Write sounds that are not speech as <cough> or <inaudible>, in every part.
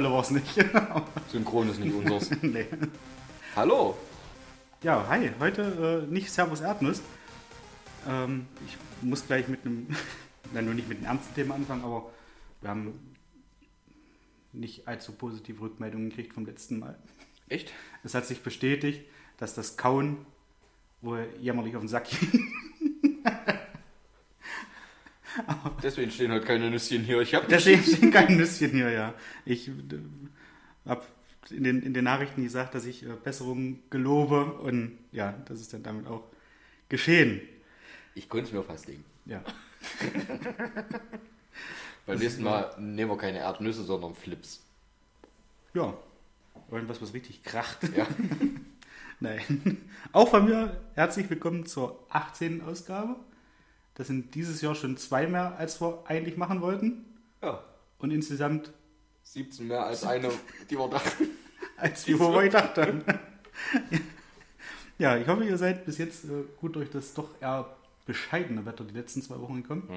tolle war es nicht. <laughs> Synchron ist nicht unseres. <laughs> nee. Hallo. Ja, hi. Heute äh, nicht Servus Erdnuss. Ähm, ich muss gleich mit einem, <laughs> nein, nur nicht mit einem ernsten Thema anfangen, aber wir haben nicht allzu positive Rückmeldungen gekriegt vom letzten Mal. Echt? Es hat sich bestätigt, dass das Kauen wohl jämmerlich auf den Sack ging. <laughs> Deswegen stehen heute keine Nüsschen hier. Ich habe Deswegen <laughs> stehen keine Nüsschen hier, ja. Ich äh, habe in den, in den Nachrichten gesagt, dass ich äh, Besserung gelobe und ja, das ist dann damit auch geschehen. Ich konnte es mir fast legen. Ja. <laughs> Beim nächsten Mal nehmen wir keine Erdnüsse, sondern Flips. Ja. Irgendwas, was richtig kracht. Ja. Nein. Auch von mir herzlich willkommen zur 18. Ausgabe. Das sind dieses Jahr schon zwei mehr, als wir eigentlich machen wollten. ja. Und insgesamt, 17 mehr als eine, die wir dachten. <laughs> als wir vorher gedacht haben. <laughs> Ja, ich hoffe, ihr seid bis jetzt äh, gut durch das doch eher bescheidene Wetter die letzten zwei Wochen gekommen. Hm.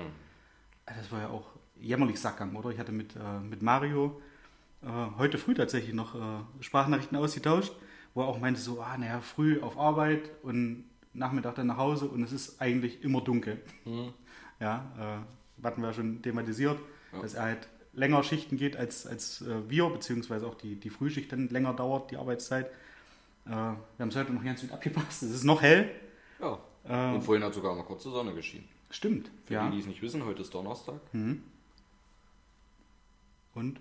Äh, Das war ja auch jämmerlich Sackgang, oder? Ich hatte mit, äh, mit Mario äh, heute früh tatsächlich noch äh, Sprachnachrichten ausgetauscht, wo er auch meinte so, ah, naja, früh auf Arbeit und Nachmittag dann nach Hause und es ist eigentlich immer dunkel. Hm. Ja, äh, hatten wir ja schon thematisiert, Ja. dass er halt länger Schichten geht als, als äh, wir, beziehungsweise auch die, die Frühschicht dann länger dauert, die Arbeitszeit. Äh, wir haben es heute noch ganz gut abgepasst. Es ist noch hell. Ja. Äh, Und vorhin hat sogar mal kurze Sonne geschienen. stimmt. Für ja. die, die es nicht wissen, heute ist Donnerstag. Und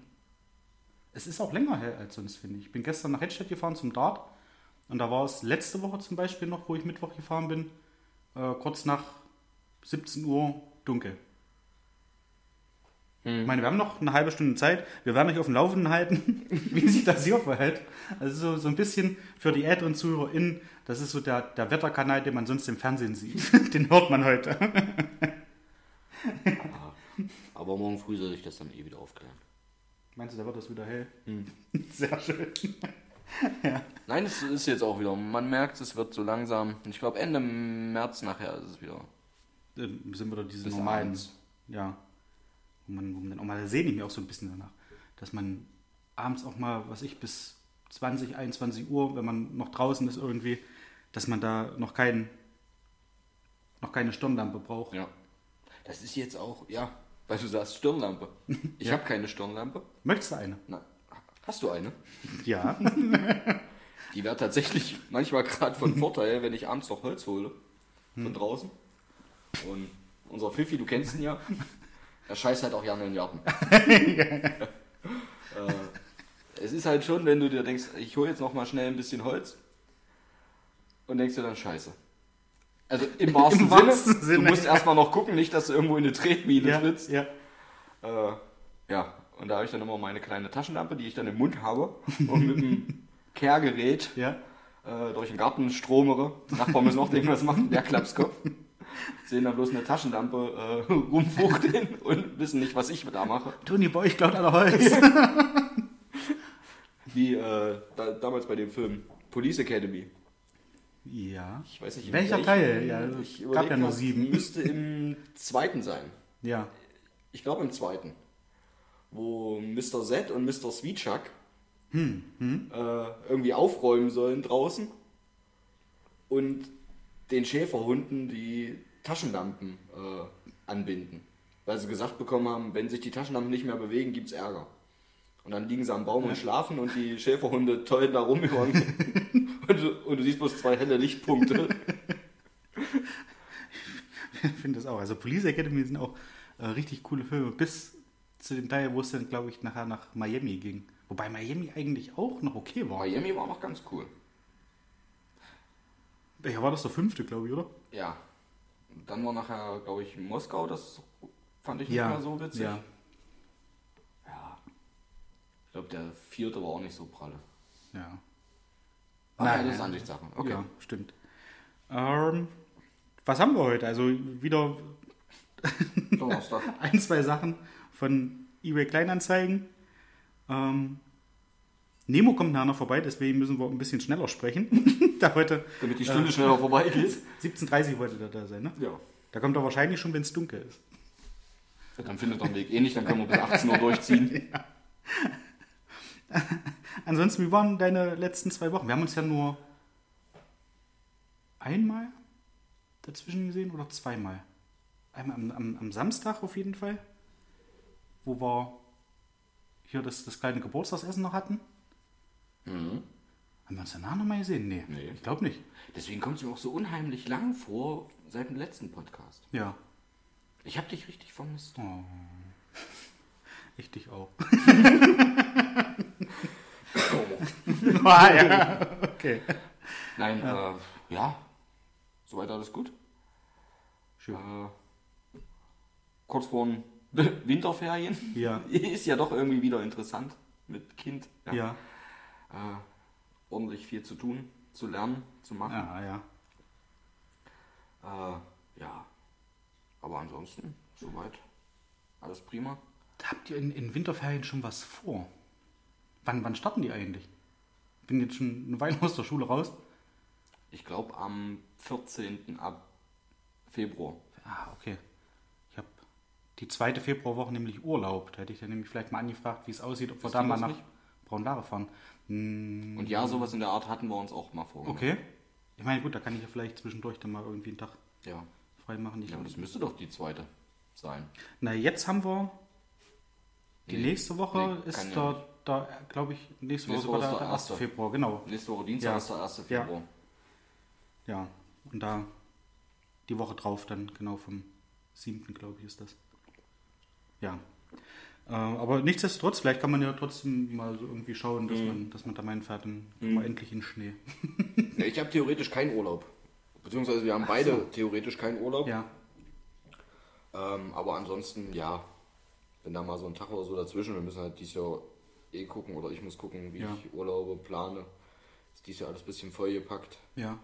es ist auch länger hell als sonst, finde ich. Ich bin gestern nach Hedstedt gefahren zum Dart und da war es letzte Woche zum Beispiel noch, wo ich Mittwoch gefahren bin, äh, kurz nach 17 Uhr dunkel. Ich meine, wir haben noch eine halbe Stunde Zeit. Wir werden euch auf dem Laufenden halten, <laughs> wie sich das hier verhält. Also so, so ein bisschen für die älteren ZuhörerInnen, das ist so der, der Wetterkanal, den man sonst im Fernsehen sieht. <laughs> Den hört man heute. Aber morgen früh soll sich das dann eh wieder aufklären. Meinst du, da wird das wieder hell? <laughs> Sehr schön. <laughs> Nein, es ist jetzt auch wieder. Man merkt, es wird so langsam. Ich glaube, Ende März nachher ist es wieder. Ähm, sind wieder diese Bis normalen, abends. ja, wo man, wo man dann auch mal, da sehne ich mich auch so ein bisschen danach, dass man abends auch mal, was ich, bis 20, 21 Uhr, wenn man noch draußen ist irgendwie, dass man da noch kein, noch keine Stirnlampe braucht. Ja. Das ist jetzt auch, ja, weil du sagst Stirnlampe. <laughs> Ich Ja. habe keine Stirnlampe. Möchtest du eine? Nein. Hast du eine? Ja. <laughs> Die wäre tatsächlich manchmal gerade von Vorteil, wenn ich abends noch Holz hole. Von draußen. Und unser Fifi, du kennst ihn ja. Er scheißt halt auch gerne in den Garten. <laughs> äh, es ist halt schon, wenn du dir denkst, ich hole jetzt noch mal schnell ein bisschen Holz. Und denkst dir dann, scheiße. Also im wahrsten, Im wahrsten Sinne, Sinne. Du musst erstmal noch gucken, nicht, dass du irgendwo in eine Tretmine ja, trittst. ja. Äh, ja, und da habe ich dann immer meine kleine Taschenlampe, die ich dann im Mund habe <laughs> und mit dem Kehrgerät Ja. äh, durch den Garten stromere. Die Nachbarn müssen auch irgendwas machen, der Klapskopf. Sehen dann bloß eine Taschenlampe äh, <laughs> rumfuchteln und wissen nicht, was ich da mache. Toni, bei euch klaut aller Holz. <laughs> Wie äh, da, damals bei dem Film Police Academy. ja. Ich weiß nicht, Welcher Teil? Ja, ich gab ja nur sieben. Müsste im zweiten sein. Ja. Ich glaube im zweiten. Wo Mr. Z und Mr. Sweetchuck Hm, Äh, irgendwie aufräumen sollen draußen und den Schäferhunden die Taschenlampen äh, anbinden. Weil sie gesagt bekommen haben, wenn sich die Taschenlampen nicht mehr bewegen, gibt es Ärger. Und dann liegen sie am Baum und schlafen und die Schäferhunde tollen da rum <laughs> und, du, und du siehst bloß zwei helle Lichtpunkte. Ich finde das auch. Also Police Academy sind auch äh, richtig coole Filme, bis zu dem Teil, wo es dann, glaube ich, nachher nach Miami ging. Wobei Miami eigentlich auch noch okay war. Miami war noch ganz cool. Ja, war das der fünfte, glaube ich, oder? Ja. Dann war nachher, glaube ich, Moskau, das fand ich nicht ja. mehr so witzig. Ja. Ja. Ich glaube, der vierte war auch nicht so pralle. ja. Ah, Nein, das ist nein. Ansichtssache. Okay. Ja, stimmt. Ähm, was haben wir heute? Also wieder <laughs> ein, zwei Sachen von eBay Kleinanzeigen. Ähm, Nemo kommt nachher noch vorbei, deswegen müssen wir ein bisschen schneller sprechen. <laughs> da heute Damit die Stunde schneller vorbeigeht. 17.30 wollte der da sein, ne? Ja. Da kommt er wahrscheinlich schon, wenn es dunkel ist. Dann findet er einen Weg. Ähnlich, dann können wir bis 18 Uhr durchziehen. <laughs> <laughs> Ansonsten, wie waren deine letzten zwei Wochen? Wir haben uns ja nur einmal dazwischen gesehen oder zweimal. Einmal am, am, am Samstag auf jeden Fall, wo wir hier das, das kleine Geburtstagsessen noch hatten. Mhm. Haben wir uns danach nochmal gesehen? Nee, Nee. ich glaube nicht. Deswegen kommt es mir auch so unheimlich lang vor seit dem letzten Podcast. Ja. Ich habe dich richtig vermisst. Oh. <laughs> Ich dich auch. <laughs> ah, ja. Okay. Nein, ja, äh, ja. soweit alles gut. Schön. Äh, kurz vor den <laughs> Winterferien. Ja. <laughs> Ist ja doch irgendwie wieder interessant mit Kind. Ja. Äh, ordentlich viel zu tun, zu lernen, zu machen. Ja, ja. Äh, ja. Aber ansonsten, soweit. Alles prima. Habt ihr in, in Winterferien schon was vor? Wann, wann starten die eigentlich? Bin jetzt schon eine Weile aus der Schule raus. Ich glaube am 14. ab Februar. Ah, okay. Die zweite Februarwoche nämlich Urlaub. Da hätte ich dann nämlich vielleicht mal angefragt, wie es aussieht, ob wir da mal nach nicht? Braunlare fahren. Hm, Und ja, sowas in der Art hatten wir uns auch mal vorgenommen. okay. Ich meine, gut, da kann ich ja vielleicht zwischendurch dann mal irgendwie einen Tag Ja. frei machen. Ich ja, das müsste doch die zweite sein. Na, jetzt haben wir die Nee, nächste Woche nee, ist ja da, nicht. da glaube ich, nächste Woche Nächste Woche der, ist der der 1. erste. Februar, genau. Nächste Woche Dienstag Ja. ist der 1. Ja. Februar. Ja, und da die Woche drauf dann, genau vom 7. glaube ich ist das. Ja. Äh, aber nichtsdestotrotz, vielleicht kann man ja trotzdem mal so irgendwie schauen, Mhm. dass, man, dass man da meinen fährt, dann kommen wir endlich in den Schnee. <laughs> Ja, ich habe theoretisch keinen Urlaub. Beziehungsweise wir haben beide so. theoretisch keinen Urlaub. Ja, Ähm, aber ansonsten, ja, wenn da mal so ein Tag oder so dazwischen, wir müssen halt dieses Jahr eh gucken oder ich muss gucken, wie Ja. ich Urlaube plane. Ist dieses Jahr alles ein bisschen vollgepackt ja.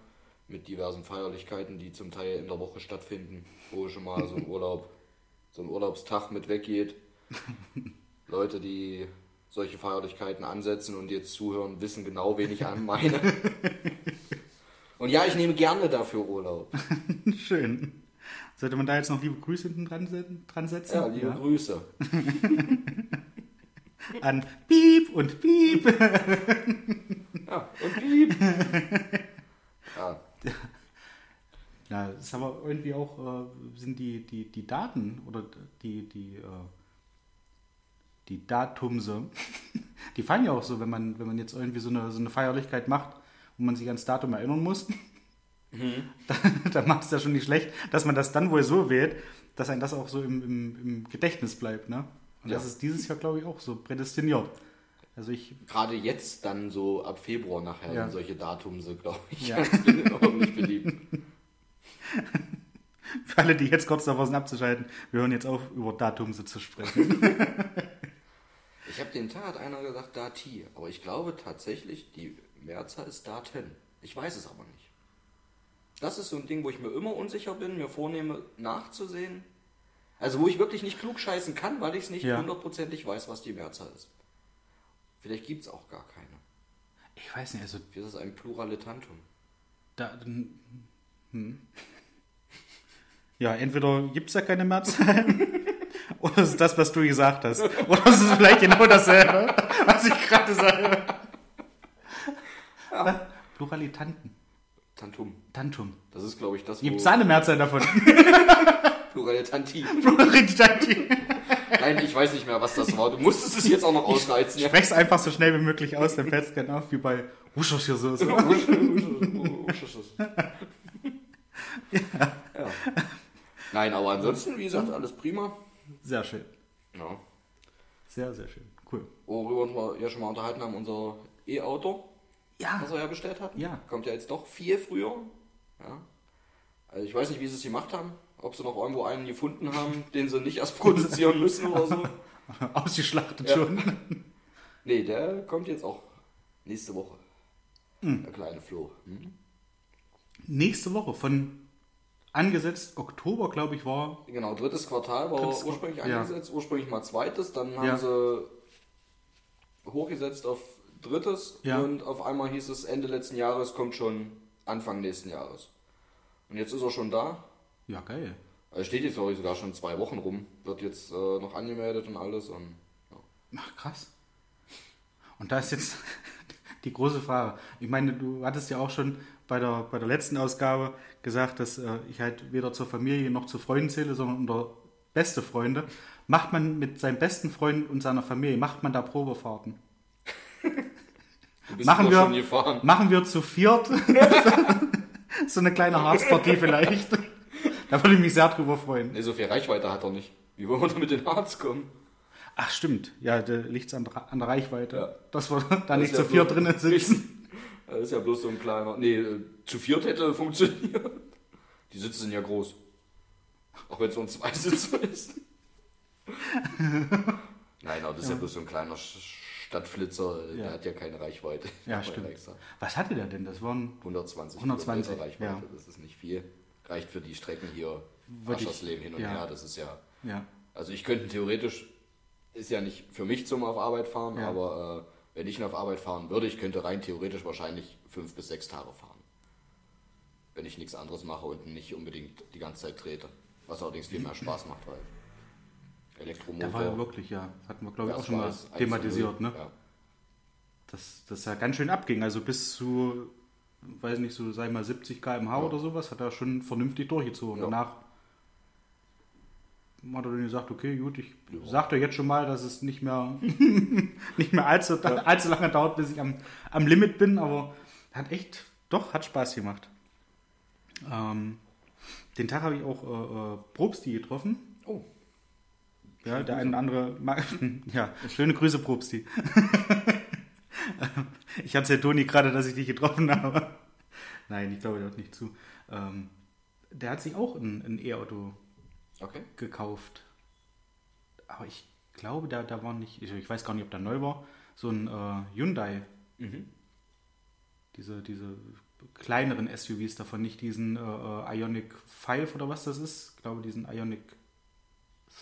mit diversen Feierlichkeiten, die zum Teil in der Woche stattfinden, wo schon mal so ein <laughs> Urlaub, so ein Urlaubstag mit weggeht. <laughs> Leute, die solche Feierlichkeiten ansetzen und jetzt zuhören, wissen genau, wen ich an meine. <laughs> Und ja, ich nehme gerne dafür Urlaub. <laughs> Schön. Sollte man da jetzt noch liebe Grüße hinten dran, dran setzen? Ja, liebe Grüße. An Piep und Piep. Ja, und piep. Ja, ist aber irgendwie auch, äh, sind die, die, die Daten oder die, die, äh, die Datumse, <laughs> die fallen ja auch so, wenn man, wenn man jetzt irgendwie so eine, so eine Feierlichkeit macht, wo man sich ans Datum erinnern muss, <laughs> <laughs> dann, dann macht es ja schon nicht schlecht, dass man das dann wohl so wählt, dass ein das auch so im, im, im Gedächtnis bleibt, ne? Und das Ja. ist dieses Jahr, glaube ich, auch so prädestiniert. Also ich, gerade jetzt dann so ab Februar nachher Ja. solche Datumse, glaube ich. Ja. Das bin ich auch nicht beliebt. <laughs> für alle, die jetzt kurz davor sind abzuschalten, wir hören jetzt auf, über Datumse zu sprechen. <laughs> Ich habe den Tag hat einer gesagt Dati, aber ich glaube tatsächlich, die Mehrzahl ist Daten. Ich weiß es aber nicht. Das ist so ein Ding, wo ich mir immer unsicher bin, mir vornehme nachzusehen. Also wo ich wirklich nicht klug scheißen kann, weil ich es nicht Ja. hundertprozentig weiß, was die Mehrzahl ist. Vielleicht gibt es auch gar keine. Ich weiß nicht, also Wie ist das ein Pluralitantum? Da, hm. Ja, entweder gibt es ja keine Mehrzahl <laughs> oder es ist das, was du gesagt hast. Oder es ist vielleicht genau dasselbe, was ich gerade sage. Pluralitanten. Tantum. Tantum. Das ist, glaube ich, das, Gibt es wo... eine Mehrzahl davon? <laughs> Pluralitanti. Pluralitanti. Nein, ich weiß nicht mehr, was das war. Du musstest es jetzt auch noch ausreizen. Ja. Sprech es einfach so schnell wie möglich aus, dann fällt es gerne auf, wie bei Wuscherssoße. ja. Nein, aber ansonsten, wie gesagt, alles prima. Sehr schön. Ja. Sehr, sehr schön. Cool. Worüber wir ja schon mal unterhalten haben, unser E-Auto, Ja. was wir ja bestellt hatten. Ja. Kommt ja jetzt doch viel früher. Ja. Also ich weiß nicht, wie sie es gemacht haben. Ob sie noch irgendwo einen gefunden haben, <laughs> den sie nicht erst produzieren müssen oder so. <laughs> Ausgeschlachtet Ja. schon. <laughs> Nee, der kommt jetzt auch nächste Woche. Hm. Der kleine Flo. Hm? Nächste Woche von angesetzt Oktober, glaube ich, war. Genau, drittes Quartal war Drittes ursprünglich Quart- ja. angesetzt, ursprünglich mal zweites, dann haben Ja. sie hochgesetzt auf drittes Ja. und auf einmal hieß es Ende letzten Jahres kommt schon Anfang nächsten Jahres. Und jetzt ist er schon da. Ja, geil. Er steht jetzt glaube ich sogar schon zwei Wochen rum, wird jetzt äh, noch angemeldet und alles und ja. Ach, krass. Und da ist jetzt <laughs> die große Frage. Ich meine, du hattest ja auch schon bei der, bei der letzten Ausgabe gesagt, dass äh, ich halt weder zur Familie noch zu Freunden zähle, sondern unter beste Freunde. Macht man mit seinem besten Freund und seiner Familie, macht man da Probefahrten? Machen wir, machen wir zu viert <laughs> so eine kleine Harzpartie vielleicht. Da würde ich mich sehr drüber freuen. Nee, so viel Reichweite hat er nicht. Wie wollen wir da mit den Harz kommen? Ach stimmt, ja, da liegt es an, an, der Reichweite. Ja. Dass wir da das nicht zu ja viert drinnen sitzen. Das ist ja bloß so ein kleiner. Nee, äh, zu viert hätte funktioniert. Die Sitze sind ja groß. Auch wenn es uns zwei Sitze <laughs> ist. Nein, aber das ist ja bloß so ein kleiner Stadtflitzer, ja. der hat ja keine Reichweite. Ja, stimmt. Was hatte der denn? Das waren 120, 120 Reichweite, ja. das ist nicht viel. Reicht für die Strecken hier, Waschersleben hin und ja. her, das ist ja... ja. Also ich könnte theoretisch, ist ja nicht für mich zum auf Arbeit fahren, ja. aber äh, wenn ich auf Arbeit fahren würde, ich könnte rein theoretisch wahrscheinlich fünf bis sechs Tage fahren. Wenn ich nichts anderes mache und nicht unbedingt die ganze Zeit trete. Was allerdings viel mehr Spaß macht, weil Elektromotor. Da war ja wirklich, ja. Hatten wir, glaube ich, auch schon mal thematisiert, ne? Ja. Dass das ja ganz schön abging. Also bis zu, weiß nicht, so, sag ich mal, 70 km/h ja. oder sowas, hat er schon vernünftig durchgezogen. Ja. Danach hat er dann gesagt, okay, gut, ich ja. sag dir jetzt schon mal, dass es nicht mehr, <laughs> nicht mehr allzu, ja. allzu lange dauert, bis ich am, am Limit bin, aber hat echt, doch, hat Spaß gemacht. Ähm, den Tag habe ich auch äh, äh, Probsti getroffen. Oh. Ja, der eine oder andere. <laughs> Ja, schöne Grüße, Probsti. <laughs> ich hatte ja Toni gerade, dass ich dich getroffen habe. Nein, ich glaube, der hört nicht zu. Ähm, der hat sich auch ein, ein E-Auto okay. gekauft. Aber ich glaube, da, da war nicht, ich, ich weiß gar nicht, ob der neu war, so ein äh, Hyundai. Mhm. Diese, diese kleineren SUVs davon, nicht diesen äh, äh Ionic 5 oder was das ist. Ich glaube, diesen Ionic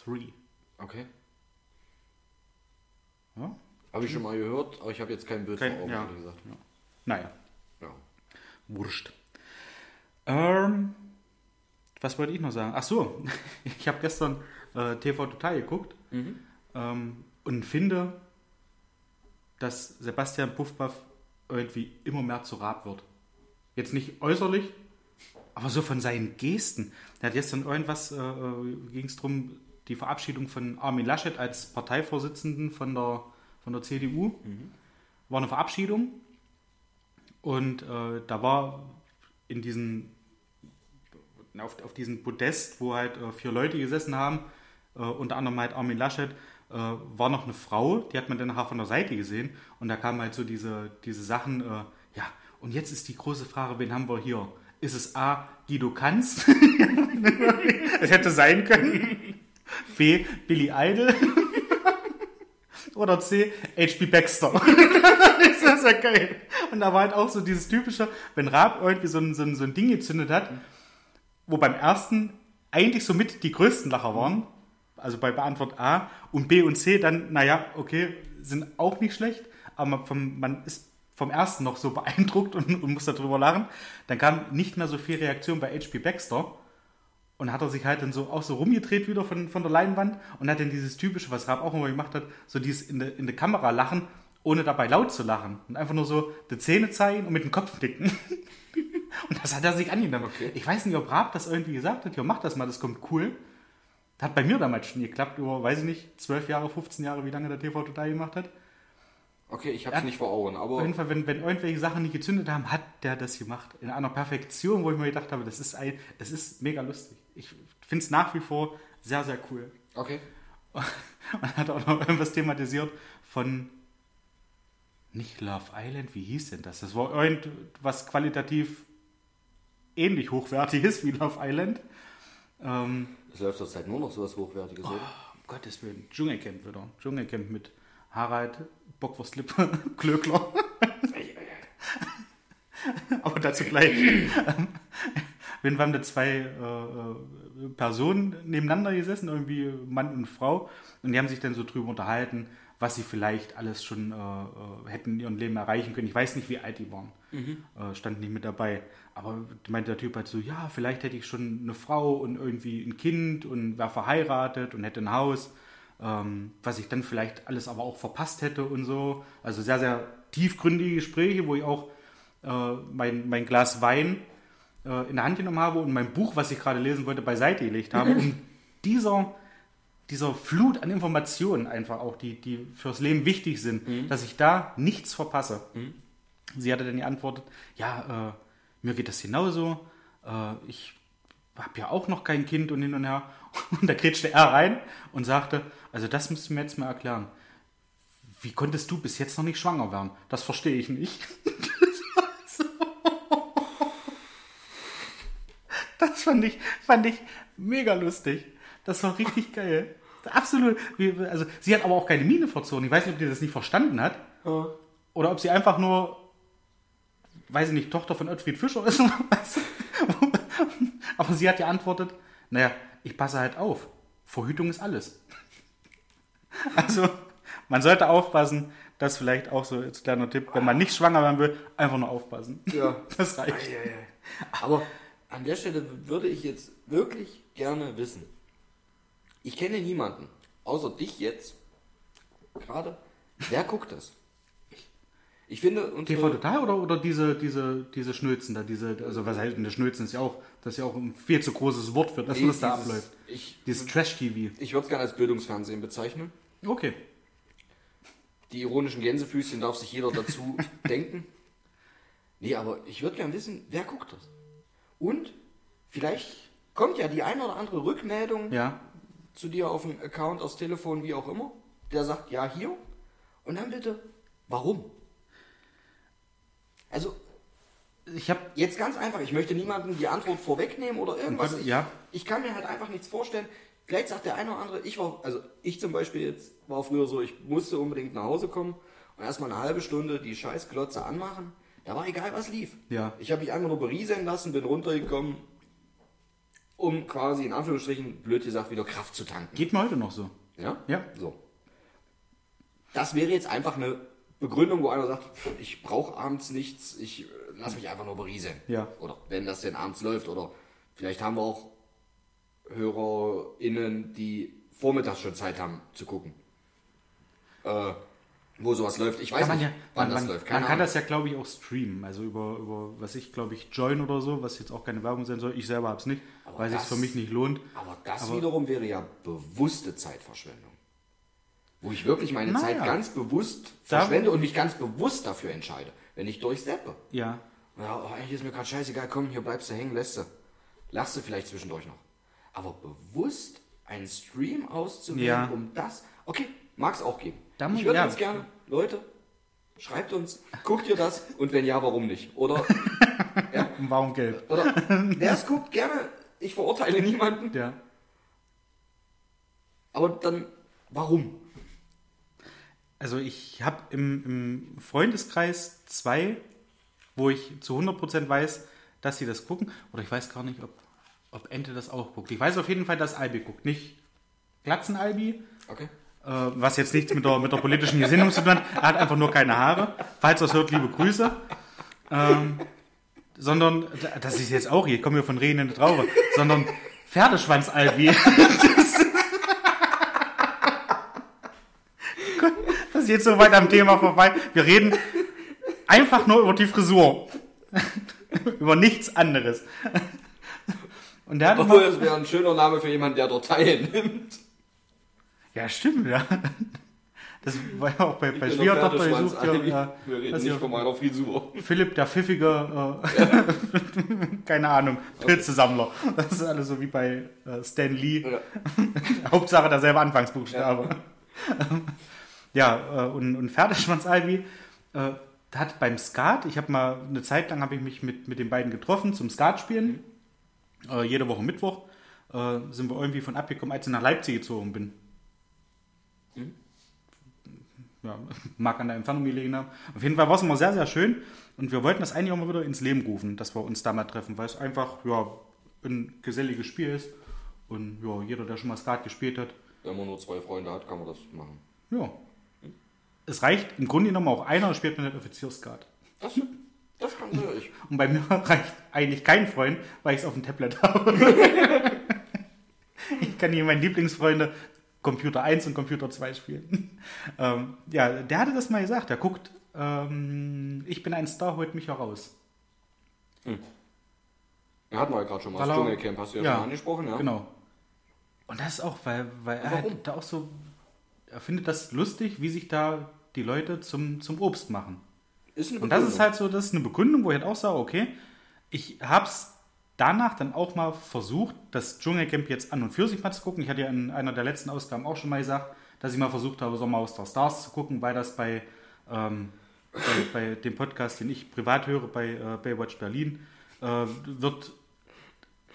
3. Okay. Ja? Habe ich schon mal gehört, aber ich habe jetzt kein Bild kein, vor Augen, ja. gesagt. Ja. Naja. Ja. Wurscht. Ähm, was wollte ich noch sagen? Ach so, <laughs> ich habe gestern äh, TV Total geguckt mhm. ähm, und finde, dass Sebastian Puffbaff irgendwie immer mehr zu Rab wird. Jetzt nicht äußerlich, aber so von seinen Gesten. Er hat gestern irgendwas, äh, äh ging es darum, die Verabschiedung von Armin Laschet als Parteivorsitzenden von der, von der CDU. Mhm. War eine Verabschiedung. Und äh, da war in diesen, auf, auf diesem Podest, wo halt äh, vier Leute gesessen haben, äh, unter anderem halt Armin Laschet, äh, war noch eine Frau, die hat man dann nachher von der Seite gesehen. Und da kamen halt so diese, diese Sachen, äh, ja, und jetzt ist die große Frage, wen haben wir hier? Ist es A, Guido Kanz? <laughs> es hätte sein können. B. Billy Idol. <laughs> Oder C. H.P. Baxter. <laughs> das ist ja geil. Und da war halt auch so dieses typische, wenn Raab irgendwie so ein, so ein, so ein Ding gezündet hat, wo beim ersten eigentlich so mit die größten Lacher waren, also bei Beantwort A, und B und C dann, naja, okay, sind auch nicht schlecht, aber vom, man ist vom ersten noch so <laughs> beeindruckt und, und muss darüber lachen. Dann kam nicht mehr so viel Reaktion bei H.P. Baxter. Und hat er sich halt dann so auch so rumgedreht wieder von, von der Leinwand und hat dann dieses typische, was Raab auch immer gemacht hat, so dieses in der in de Kamera lachen, ohne dabei laut zu lachen. Und einfach nur so die Zähne zeigen und mit dem Kopf nicken. <laughs> und das hat er sich angenommen. Okay. Ich weiß nicht, ob Raab das irgendwie gesagt hat, ja, mach das mal, das kommt cool. Das hat bei mir damals schon geklappt, über, weiß ich nicht, 12 Jahre, 15 Jahre, wie lange der TV total gemacht hat. Okay, ich habe es nicht vor Augen, aber. Auf jeden Fall, wenn, wenn irgendwelche Sachen nicht gezündet haben, hat der das gemacht. In einer Perfektion, wo ich mir gedacht habe, das ist, ein, das ist mega lustig. Ich finde es nach wie vor sehr, sehr cool. Okay. <laughs> Und hat auch noch irgendwas thematisiert von nicht Love Island, wie hieß denn das? Das war irgendwas qualitativ ähnlich hochwertiges wie Love Island. Ähm, es läuft zurzeit nur noch so was Hochwertiges, oh, Um Gottes Willen. Dschungelcamp wieder. Dschungelcamp mit Harald, Bockwurstlippe, <laughs> Klöckler. <laughs> Aber dazu gleich. <laughs> Wenn wir haben da zwei äh, äh, Personen nebeneinander gesessen, irgendwie Mann und Frau, und die haben sich dann so drüber unterhalten, was sie vielleicht alles schon äh, äh hätten in ihrem Leben erreichen können. Ich weiß nicht, wie alt die waren. Mhm. Äh, standen nicht mit dabei. Aber meinte der Typ halt so, ja, vielleicht hätte ich schon eine Frau und irgendwie ein Kind und wäre verheiratet und hätte ein Haus. ähm, was ich dann vielleicht alles aber auch verpasst hätte und so. Also sehr, sehr tiefgründige Gespräche, wo ich auch äh, mein, mein Glas Wein äh, in der Hand genommen habe und mein Buch, was ich gerade lesen wollte, beiseite gelegt habe, <laughs> um dieser, dieser Flut an Informationen einfach auch, die, die fürs Leben wichtig sind, dass ich da nichts verpasse. Sie hatte dann geantwortet, ja, äh, mir geht das genauso, äh, ich habe ja auch noch kein Kind und hin und her. <laughs> Und da kretschte er rein und sagte, also das müsst ihr mir jetzt mal erklären. Wie konntest du bis jetzt noch nicht schwanger werden? Das verstehe ich nicht. <laughs> Das fand ich, fand ich mega lustig. Das war richtig geil. Absolut. Also, sie hat aber auch keine Miene verzogen. Ich weiß nicht, ob die das nicht verstanden hat. Oder ob sie einfach nur, weiß ich nicht, Tochter von Ottfried Fischer ist. oder <laughs> was. aber sie hat geantwortet, naja, ich passe halt auf. Verhütung ist alles. Also, man sollte aufpassen. Das vielleicht auch so als kleiner Tipp. Wenn man nicht schwanger werden will, einfach nur aufpassen. Ja. <laughs> Das reicht. Aber an der Stelle würde ich jetzt wirklich gerne wissen. Ich kenne niemanden, außer dich jetzt, gerade. Wer guckt das? Ich finde, TV unsere, Total oder, oder diese, diese, diese Schnulzen da, diese, also was heißt denn, der Schnulzen ist ja auch, das ist ja auch ein viel zu großes Wort für das, was da dieses- abläuft. Ich, Dieses Trash-TV. ich würde es gerne als Bildungsfernsehen bezeichnen. Okay. Die ironischen Gänsefüßchen darf sich jeder dazu <laughs> denken. Nee, aber ich würde gerne wissen, wer guckt das? Und vielleicht kommt ja die eine oder andere Rückmeldung Ja. Zu dir auf den Account, aufs Telefon, wie auch immer. Der sagt, ja, hier. Und dann bitte, warum? Also, Ich habe jetzt ganz einfach, ich möchte niemandem die Antwort vorwegnehmen oder irgendwas. Ich, ja. ich kann mir halt einfach nichts vorstellen. Vielleicht sagt der eine oder andere, ich war, also ich zum Beispiel jetzt war früher so, ich musste unbedingt nach Hause kommen und erstmal eine halbe Stunde die Scheißglotze anmachen. Da war egal, was lief. Ja. Ich habe mich einfach nur berieseln lassen, bin runtergekommen, um quasi in Anführungsstrichen, blöd gesagt, wieder Kraft zu tanken. geht mir heute noch so. Ja? Ja. So. Das wäre jetzt einfach eine Begründung, wo einer sagt, ich brauche abends nichts, ich äh, lass mich einfach nur berieseln. Ja. Oder wenn das denn abends läuft. Oder vielleicht haben wir auch HörerInnen, die vormittags schon Zeit haben zu gucken. Äh, wo sowas läuft. Ich weiß man nicht, ja, wann man, das man, läuft. man Keine kann Ahnung. das ja, glaube ich, auch streamen. Also über, über was ich, glaube ich, Join oder so, was jetzt auch keine Werbung sein soll. Ich selber habe es nicht, Aber weil es für mich nicht lohnt. Aber das Aber- wiederum wäre ja bewusste Zeitverschwendung. Wo ich wirklich meine Na Zeit ganz bewusst Da- verschwende und mich ganz bewusst dafür entscheide. Wenn ich durchseppe. Ja. Ja, oh, eigentlich ist mir gerade scheißegal, komm, hier bleibst du hängen, lässt du. Lachst du vielleicht zwischendurch noch. Aber bewusst einen Stream auszuwählen, Ja. um das. Okay, mag es auch geben. Da muss- ich würde ja. jetzt gerne, Leute, schreibt uns, guckt ihr das und wenn ja, warum nicht? Oder, <laughs> Und warum Geld? oder wer es guckt, gerne, ich verurteile niemanden, Ja. aber dann, warum? Also ich habe im, im Freundeskreis zwei, wo ich zu 100% weiß, dass sie das gucken. Oder ich weiß gar nicht, ob, ob Ente das auch guckt. Ich weiß auf jeden Fall, dass Albi guckt. Nicht Glatzen-Albi, Okay. Äh, was jetzt nichts mit der, mit der politischen Gesinnung zu tun hat. Er hat einfach nur keine Haare. Falls er es hört, liebe Grüße. Ähm, sondern, das ist jetzt auch, hier kommen wir von Rehen in die Traube, sondern Pferdeschwanz-Albi. <laughs> Das ist jetzt so weit am Thema vorbei. Wir reden einfach nur über die Frisur. <laughs> über nichts anderes. Und der hat Obwohl, das wäre ein schöner Name für jemanden, der dort teilnimmt. Ja, stimmt, ja. Das war ja auch bei, bei Ich Schwiegertochter der gesucht. Ja, ja, Wir reden nicht von meiner Frisur. Philipp, der pfiffige, äh, <laughs> keine Ahnung, Pilzesammler. Das ist alles so wie bei äh, Stan Lee. Ja. <laughs> Hauptsache derselbe Anfangsbuchstabe. Ja, äh, und, und Pferdeschwanz-Albi äh, hat beim Skat, ich habe mal eine Zeit lang habe ich mich mit, mit den beiden getroffen zum Skat spielen. Äh, jede Woche Mittwoch äh, sind wir irgendwie von abgekommen, als ich nach Leipzig gezogen bin. Ja, mag an der Entfernung gelegen haben. Auf jeden Fall war es immer sehr, sehr schön. Und wir wollten das eigentlich auch mal wieder ins Leben rufen, dass wir uns da mal treffen, weil es einfach ja, ein geselliges Spiel ist. Und ja, jeder, der schon mal Skat gespielt hat, Wenn man nur zwei Freunde hat, kann man das machen. ja. Es reicht im Grunde genommen auch einer, spielt man nicht Offizierskat. Das, das kann <laughs> ich. Und bei mir reicht eigentlich kein Freund, weil ich es auf dem Tablet habe. <laughs> ich kann hier meine Lieblingsfreunde Computer 1 und Computer 2 spielen. <laughs> ähm, ja, der hatte das mal gesagt. Der guckt, ähm, ich bin ein Star, holt mich heraus. Ja, hatten wir ja gerade schon mal. Das er- Dschungelcamp hast du ja, ja, schon angesprochen, ja? Genau. Und das ist auch, weil, weil er halt da auch so, er findet das lustig, wie sich da die Leute zum, zum Obst machen. Ist eine Und das ist halt so, das ist eine Begründung, wo ich halt auch sage, okay, ich hab's danach dann auch mal versucht, das Dschungelcamp jetzt an und für sich mal zu gucken. Ich hatte ja in einer der letzten Ausgaben auch schon mal gesagt, dass ich mal versucht habe, Sommerhaus der Stars zu gucken, weil das bei, ähm, bei, bei dem Podcast, den ich privat höre, bei äh, Baywatch Berlin, äh, wird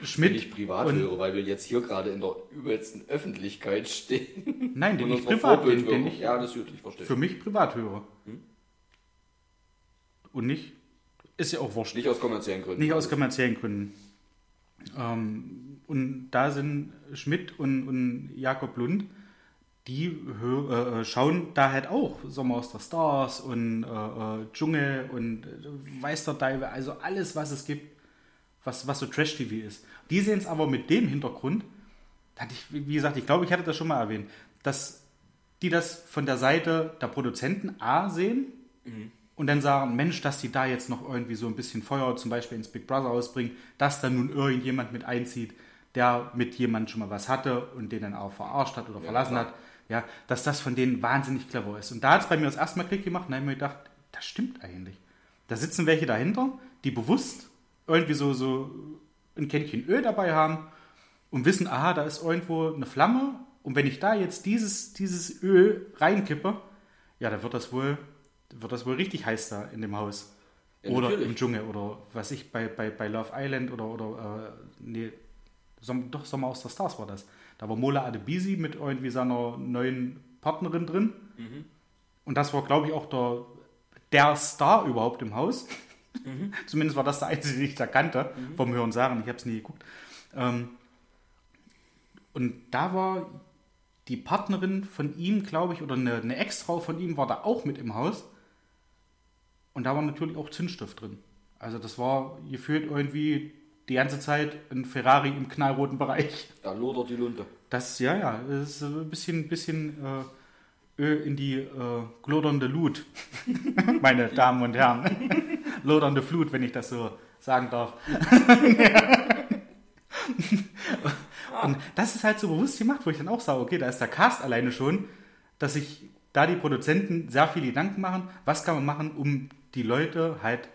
Schmidt Wenn ich privat und, höre, weil wir jetzt hier gerade in der übelsten Öffentlichkeit stehen. Nein, <laughs> den ich privat, den, den ich Ja, das ich verstehen. für mich privat höre. Und nicht, ist ja auch wurscht. Nicht aus kommerziellen Gründen. Nicht aus kommerziellen Gründen. Ähm, und da sind Schmidt und, und Jakob Lund, die hö- äh, schauen da halt auch Sommer aus der Stars und äh, äh, Dschungel und äh, Teufel, also alles, was es gibt, was, was so Trash-TV ist. Die sehen es aber mit dem Hintergrund, hatte ich, wie gesagt, ich glaube, ich hatte das schon mal erwähnt, dass die das von der Seite der Produzenten A sehen und dann sagen, Mensch, dass die da jetzt noch irgendwie so ein bisschen Feuer zum Beispiel ins Big Brother ausbringen, dass da nun irgendjemand mit einzieht, der mit jemandem schon mal was hatte und den dann auch verarscht hat oder verlassen klar. hat, ja, dass das von denen wahnsinnig clever ist. Und da hat es bei mir das erste Mal Klick gemacht und da habe ich mir gedacht, das stimmt eigentlich. Da sitzen welche dahinter, die bewusst irgendwie so, so ein Kännchen Öl dabei haben und wissen, aha, da ist irgendwo eine Flamme und wenn ich da jetzt dieses, dieses Öl reinkippe, ja, dann wird das wohl, wird das wohl richtig heiß da in dem Haus. Ja, oder natürlich. im Dschungel oder was ich bei, bei, bei Love Island oder, oder äh, nee, Som doch Sommer aus der Stars war das. Da war Mola Adebisi mit irgendwie seiner neuen Partnerin drin. Mhm. Und das war, glaube ich, auch der, der Star überhaupt im Haus. Mhm. <laughs> Zumindest war das der einzige, den ich da kannte, vom Hören sagen. Ich habe es nie geguckt. Ähm, und da war die Partnerin von ihm, glaube ich, oder eine, eine Ex-Frau von ihm war da auch mit im Haus. Und da war natürlich auch Zündstoff drin. Also das war gefühlt irgendwie die ganze Zeit ein Ferrari im knallroten Bereich. Da lodert die Lunte. Das, ja, ja, das ist ein bisschen, bisschen äh, Öl in die äh, glodernde Lut, <laughs> meine Damen und Herren. <laughs> Lodernde Flut, wenn ich das so sagen darf. <laughs> und das ist halt so bewusst gemacht, wo ich dann auch sage, okay, da ist der Cast alleine schon, dass sich da die Produzenten sehr viele Gedanken machen, was kann man machen, um die Leute halt,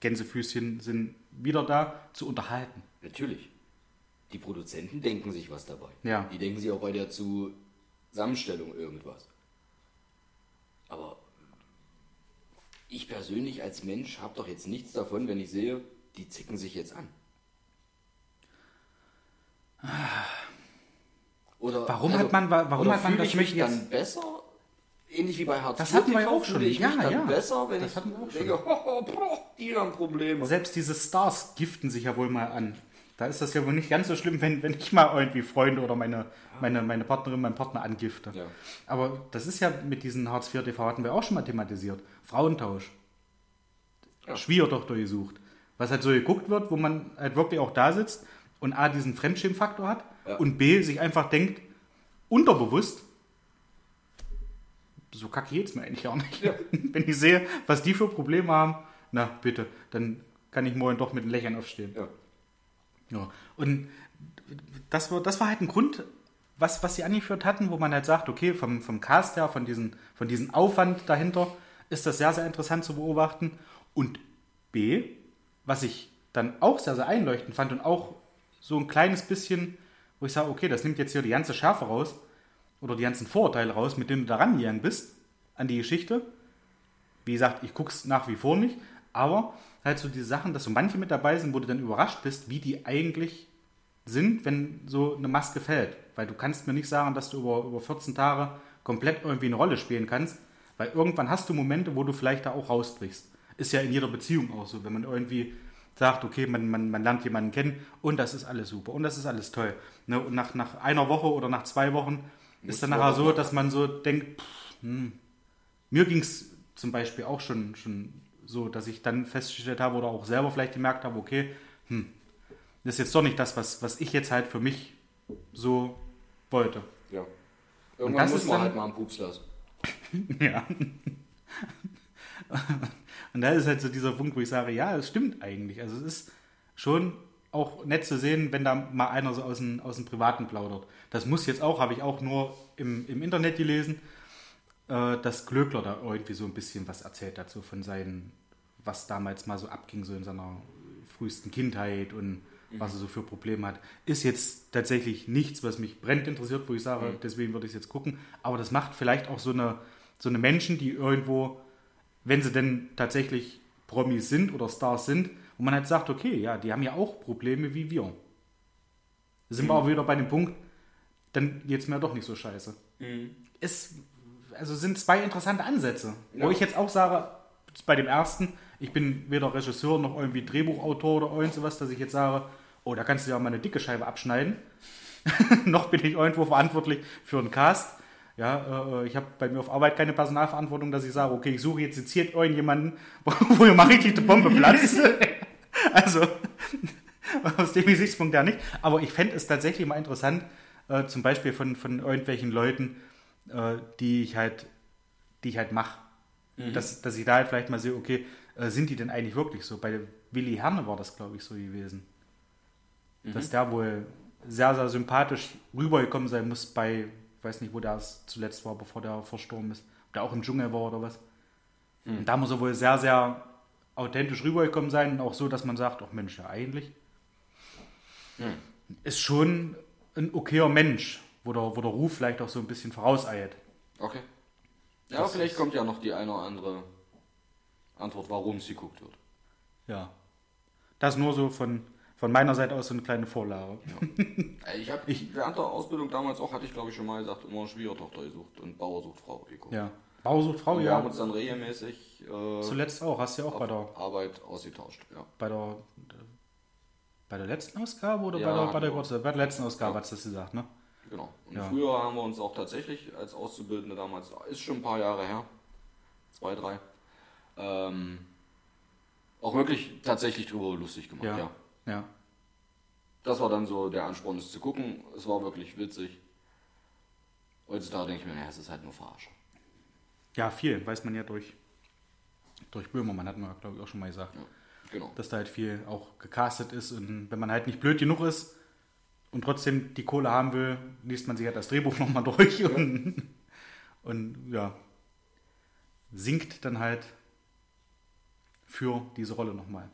Gänsefüßchen sind wieder da, zu unterhalten. Natürlich. Die Produzenten denken sich was dabei. Ja. Die denken sich auch bei der Zusammenstellung irgendwas. Aber ich persönlich als Mensch habe doch jetzt nichts davon, wenn ich sehe, die zicken sich jetzt an. Oder, Warum hat man- warum hat man das ich mich nicht jetzt- dann besser? Ähnlich wie bei Hartz Das hatten wir auch schon. ich Ja, mich dann ja. besser, wenn Das ich hatten wir auch schon. denke, <laughs> oh, boah, die haben Probleme. Selbst diese Stars giften sich ja wohl mal an. Da ist das ja wohl nicht ganz so schlimm, wenn, wenn ich mal irgendwie Freunde oder meine, meine, meine Partnerin, meinen Partner angifte. Ja. Aber das ist ja mit diesen Hartz IV TV hatten wir auch schon mal thematisiert. Frauentausch. Ja. Schwiegertochter gesucht. Was halt so geguckt wird, wo man halt wirklich auch da sitzt und A, diesen Fremdschämfaktor hat Ja. und B, sich einfach denkt, unterbewusst, so kacke geht's mir eigentlich gar nicht. <laughs> Wenn ich sehe, was die für Probleme haben, na bitte, dann kann ich morgen doch mit einem Lächeln aufstehen. Ja. Ja. Und das war, das war halt ein Grund, was, was sie angeführt hatten, wo man halt sagt, okay, vom, vom Cast her, von diesem von diesen Aufwand dahinter, ist das sehr, sehr interessant zu beobachten. Und B, was ich dann auch sehr, sehr einleuchtend fand und auch so ein kleines bisschen, wo ich sage, okay, das nimmt jetzt hier die ganze Schärfe raus oder die ganzen Vorurteile raus, mit denen du da rangegangen bist an die Geschichte. Wie gesagt, ich gucke es nach wie vor nicht, aber halt so diese Sachen, dass so manche mit dabei sind, wo du dann überrascht bist, wie die eigentlich sind, wenn so eine Maske fällt. Weil du kannst mir nicht sagen, dass du über, über 14 Tage komplett irgendwie eine Rolle spielen kannst, weil irgendwann hast du Momente, wo du vielleicht da auch rausbrichst. Ist ja in jeder Beziehung auch so, wenn man irgendwie sagt, okay, man, man, man lernt jemanden kennen und das ist alles super und das ist alles toll. Ne? Und nach, nach einer Woche oder nach zwei Wochen ist dann nachher so, dass man so denkt, pff, hm, mir ging es zum Beispiel auch schon, schon so, dass ich dann festgestellt habe oder auch selber vielleicht gemerkt habe, okay, hm, das ist jetzt doch nicht das, was, was ich jetzt halt für mich so wollte. Ja. Irgendwann das muss ist man dann- halt mal einen Pups lassen. <laughs> Ja. <laughs> Und da ist halt so dieser Punkt, wo ich sage, ja, es stimmt eigentlich. Also es ist schon auch nett zu sehen, wenn da mal einer so aus dem, aus dem Privaten plaudert. Das muss jetzt auch, habe ich auch nur im, im Internet gelesen, äh, dass Glöckler da irgendwie so ein bisschen was erzählt dazu von seinen, was damals mal so abging, so in seiner frühesten Kindheit und was er so für Probleme hat. Ist jetzt tatsächlich nichts, was mich brennend interessiert, wo ich sage, deswegen würde ich es jetzt gucken. Aber das macht vielleicht auch so eine, so eine Menschen, die irgendwo, wenn sie denn tatsächlich Promis sind oder Stars sind, wo man halt sagt, okay, ja, die haben ja auch Probleme wie wir. Sind wir auch wieder bei dem Punkt, dann geht's mir doch nicht so scheiße. Es also sind zwei interessante Ansätze, wo Ja. ich jetzt auch sage, bei dem ersten, ich bin weder Regisseur noch irgendwie Drehbuchautor oder irgend sowas, dass ich jetzt sage, oh, da kannst du ja mal eine dicke Scheibe abschneiden. <laughs> noch bin ich irgendwo verantwortlich für einen Cast. Ja, äh, ich habe bei mir auf Arbeit keine Personalverantwortung, dass ich sage, okay, ich suche jetzt jetzt hier irgendjemanden, <laughs> wo, wo mal richtig die Bombe platzt. <laughs> <laughs> also, aus dem Gesichtspunkt ja nicht. Aber ich fände es tatsächlich mal interessant, äh, zum Beispiel von, von irgendwelchen Leuten, äh, die ich halt, die ich halt mache. Dass, dass ich da halt vielleicht mal sehe, okay, äh, sind die denn eigentlich wirklich so? Bei Willi Herne war das, glaube ich, so gewesen. Dass der wohl sehr, sehr sympathisch rübergekommen sein muss bei, ich weiß nicht, wo der zuletzt war, bevor der verstorben ist. Ob der auch im Dschungel war oder was. Und da muss er wohl sehr, sehr authentisch rübergekommen sein und auch so, dass man sagt, ach Mensch, ja eigentlich ist schon ein okayer Mensch, wo der, wo der Ruf vielleicht auch so ein bisschen vorauseilt. Okay. Ja, Das vielleicht kommt ja noch die eine oder andere Antwort, warum sie geguckt wird. Ja. Das nur so von, von meiner Seite aus so eine kleine Vorlage. Äh, Ich habe während der Ausbildung damals auch, hatte ich glaube ich schon mal gesagt, immer Schwiegertochter gesucht und Bauer sucht Frau geguckt. Ja. Bauer sucht Frau, wir ja. haben uns dann regelmäßig äh, Zuletzt auch, hast du ja auch bei der, Arbeit ausgetauscht. Ja. bei der bei der letzten Ausgabe oder Ja, bei der, bei der, wir. kurzen- bei der letzten Ausgabe Ja. hast du das gesagt, ne? Genau. Und Ja. früher haben wir uns auch tatsächlich als Auszubildende damals, ist schon ein paar Jahre her, zwei, drei, ähm, auch wirklich tatsächlich drüber lustig gemacht. Ja. Ja. Das war dann so der Ansporn, es zu gucken. Es war wirklich witzig. Heutzutage denke ich mir, naja, es ist halt nur Verarsche. Ja, viel, weiß man ja durch, durch Böhmermann, hatten wir, glaube ich, auch schon mal gesagt. Ja, genau. dass da halt viel auch gecastet ist und wenn man halt nicht blöd genug ist und trotzdem die Kohle haben will, liest man sich halt das Drehbuch <laughs> nochmal durch und, und ja, singt dann halt für diese Rolle nochmal.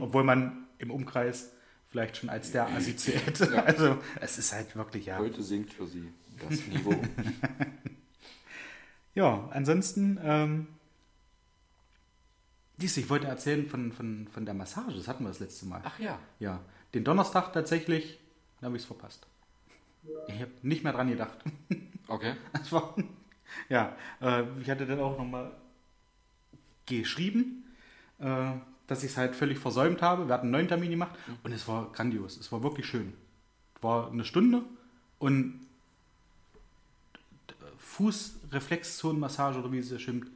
Obwohl man im Umkreis vielleicht schon als der Assi zählt. Ja. <laughs> Also es ist halt wirklich, ja. Heute sinkt für sie das Niveau. <laughs> Ja, ansonsten, ähm, dies, ich wollte erzählen von, von, von der Massage, das hatten wir das letzte Mal. Ach ja. Ja, den Donnerstag tatsächlich, da habe ich es verpasst. Ich habe nicht mehr dran gedacht. Okay. <laughs> Das war, ja, äh, ich hatte dann auch nochmal geschrieben, äh, dass ich es halt völlig versäumt habe. Wir hatten einen neuen Termin gemacht und es war grandios. Es war wirklich schön. War eine Stunde und Fußreflexzonenmassage oder wie es ja schimpft.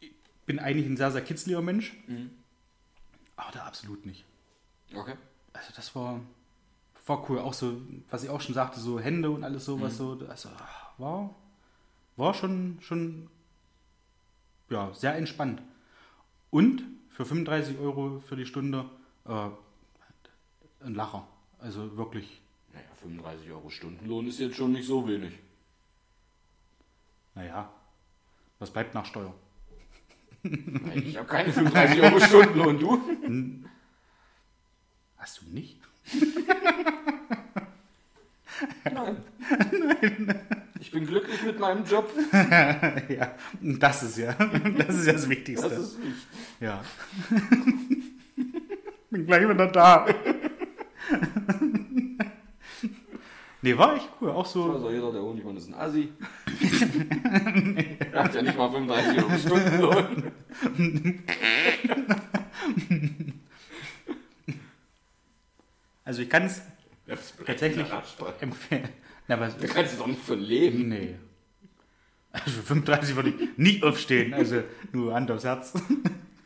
Ich bin eigentlich ein sehr, sehr kitzliger Mensch, aber da absolut nicht. Okay. Also das war, war cool. Auch so, was ich auch schon sagte, so Hände und alles sowas so. Also war, war schon, schon ja, sehr entspannt. Und für 35 Euro für die Stunde äh, ein Lacher. Also wirklich, Naja, 35 Euro Stundenlohn ist jetzt schon nicht so wenig. Naja, was bleibt nach Steuer? Nein, ich habe keine 35 Euro Stundenlohn, du? Hast du nicht? Nein. Ich bin glücklich mit meinem Job. ja, das ist ja, das ist ja das Wichtigste. Das ist nicht. Ja. Bin gleich wieder da. Nee, war echt cool. Auch so. Also jeder, der Honigmann ist ein Assi. er hat ja nicht mal 35 Euro Stundenlohn. Also ich kann es tatsächlich Da empfehlen. Na, aber, kannst du doch nicht von leben. nee. Also für 35 würde ich nicht aufstehen. Also nur Hand aufs Herz.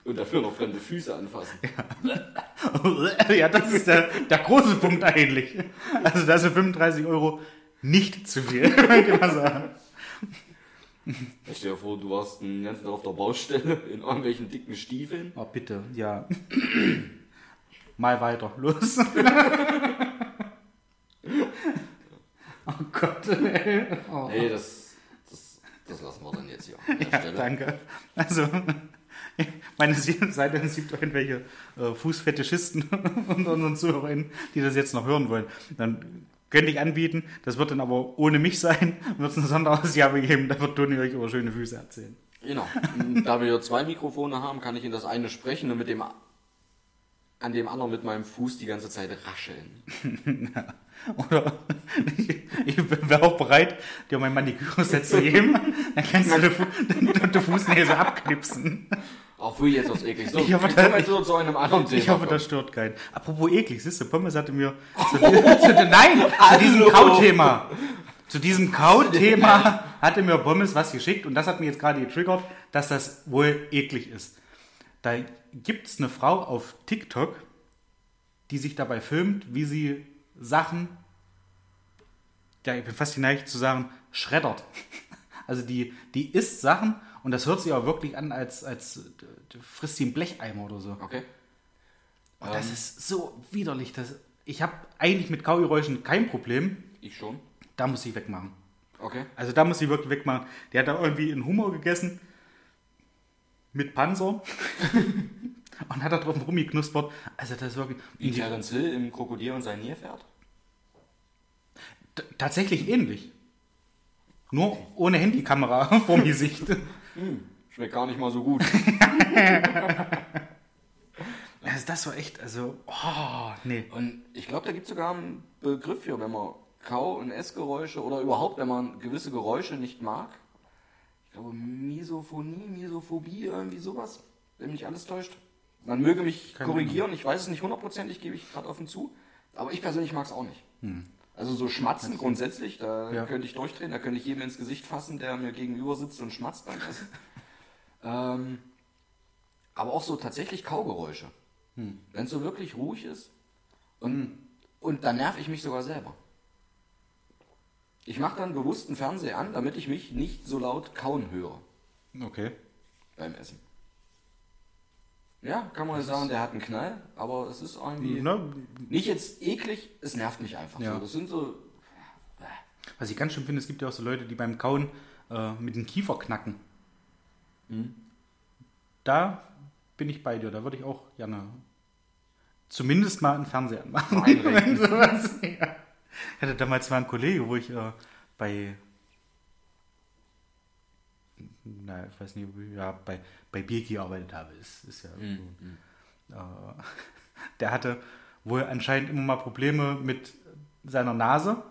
Und dafür noch fremde Füße anfassen. <laughs> ja, das ist der, der große Punkt eigentlich. Also da sind 35 Euro nicht zu viel, <laughs> kann ich mal sagen. Ich stell dir vor, du warst den ganzen Tag auf der Baustelle <laughs> in irgendwelchen dicken Stiefeln. Oh, bitte, ja. Mal weiter, los. oh Gott, ey. Oh. Nee, das, das, das lassen wir dann jetzt hier an der Ja, Stelle. danke. Also, <laughs> meine Seite es gibt irgendwelche äh, Fußfetischisten <laughs> unter unseren ZuhörerInnen, die das jetzt noch hören wollen. Dann könnte ich anbieten, das wird dann aber ohne mich sein, <laughs> wird es eine Sonderausgabe geben, da wird Toni euch über schöne Füße erzählen. Genau. Und Da wir hier zwei Mikrofone haben, kann ich in das eine sprechen und mit dem an dem anderen mit meinem Fuß die ganze Zeit rascheln. Oder ich, wäre auch bereit, dir mein Maniküre-Set zu geben. Dann kannst du den, Fu den, den Fußnägel so abknipsen. Auch für jetzt was eklig. <laughs> So, Ich hoffe, da- wieder zu einem anderen Thema. Ich hoffe, das stört keinen. Apropos eklig, siehst du, Pommes hatte mir zu, <laughs> zu, nein, zu diesem. Kauthema. Zu diesem <laughs> Kauthema hatte mir Pommes was geschickt und das hat mir jetzt gerade getriggert, dass das wohl eklig ist. Da gibt es eine Frau auf TikTok, die sich dabei filmt, wie sie Sachen, ja, ich bin fast geneigt zu sagen, schreddert. Also die, die isst Sachen und das hört sich auch wirklich an, als, als äh, frisst sie einen Blecheimer oder so. Okay. Und das ist so widerlich. Das, ich habe eigentlich mit Kaugeräuschen kein Problem. Ich schon. Da muss ich wegmachen. Okay. Also da muss ich wirklich wegmachen. Der hat da irgendwie einen Hummer gegessen mit Panzer <laughs> und hat da drauf rumgeknuspert. Also das ist wirklich... Wie Terence Hill im Krokodil und sein Nilpferd? Tatsächlich ähnlich. Nur ohne Handykamera <laughs> vorm Gesicht. Schmeckt gar nicht mal so gut. <laughs> Also das war echt, also, oh, nee. Und ich glaube, da gibt es sogar einen Begriff für, wenn man Kau- und Essgeräusche oder überhaupt, wenn man gewisse Geräusche nicht mag. Ich glaube, Misophonie, Misophobie, irgendwie sowas, wenn mich alles täuscht. Man möge mich Keine korrigieren, ich weiß es nicht hundertprozentig, gebe ich gerade offen zu. Aber ich persönlich mag es auch nicht. Also so schmatzen grundsätzlich, da Ja. könnte ich durchdrehen, da könnte ich jedem ins Gesicht fassen, der mir gegenüber sitzt und schmatzt beim Essen. <laughs> ähm, aber auch so tatsächlich Kaugeräusche. Wenn es so wirklich ruhig ist und, und dann nerv ich mich sogar selber. Ich mache dann bewusst einen Fernseher an, damit ich mich nicht so laut kauen höre Okay. beim Essen. Ja, kann man ja sagen, der hat einen Knall, aber es ist irgendwie Ne? nicht jetzt eklig, es nervt mich einfach Ja. so. Das sind so, Was ich ganz schön finde, es gibt ja auch so Leute, die beim Kauen äh, mit dem Kiefer knacken. Da bin ich bei dir. Da würde ich auch gerne zumindest mal einen Fernseher anmachen. Einrenken. <laughs> Sowas, ja. Ich hatte damals mal einen Kollege, wo ich äh, bei na, ich weiß nicht, wie- ja, bei, bei Bier gearbeitet habe. Ist, ist ja so. Äh, <laughs> der hatte wohl anscheinend immer mal Probleme mit seiner Nase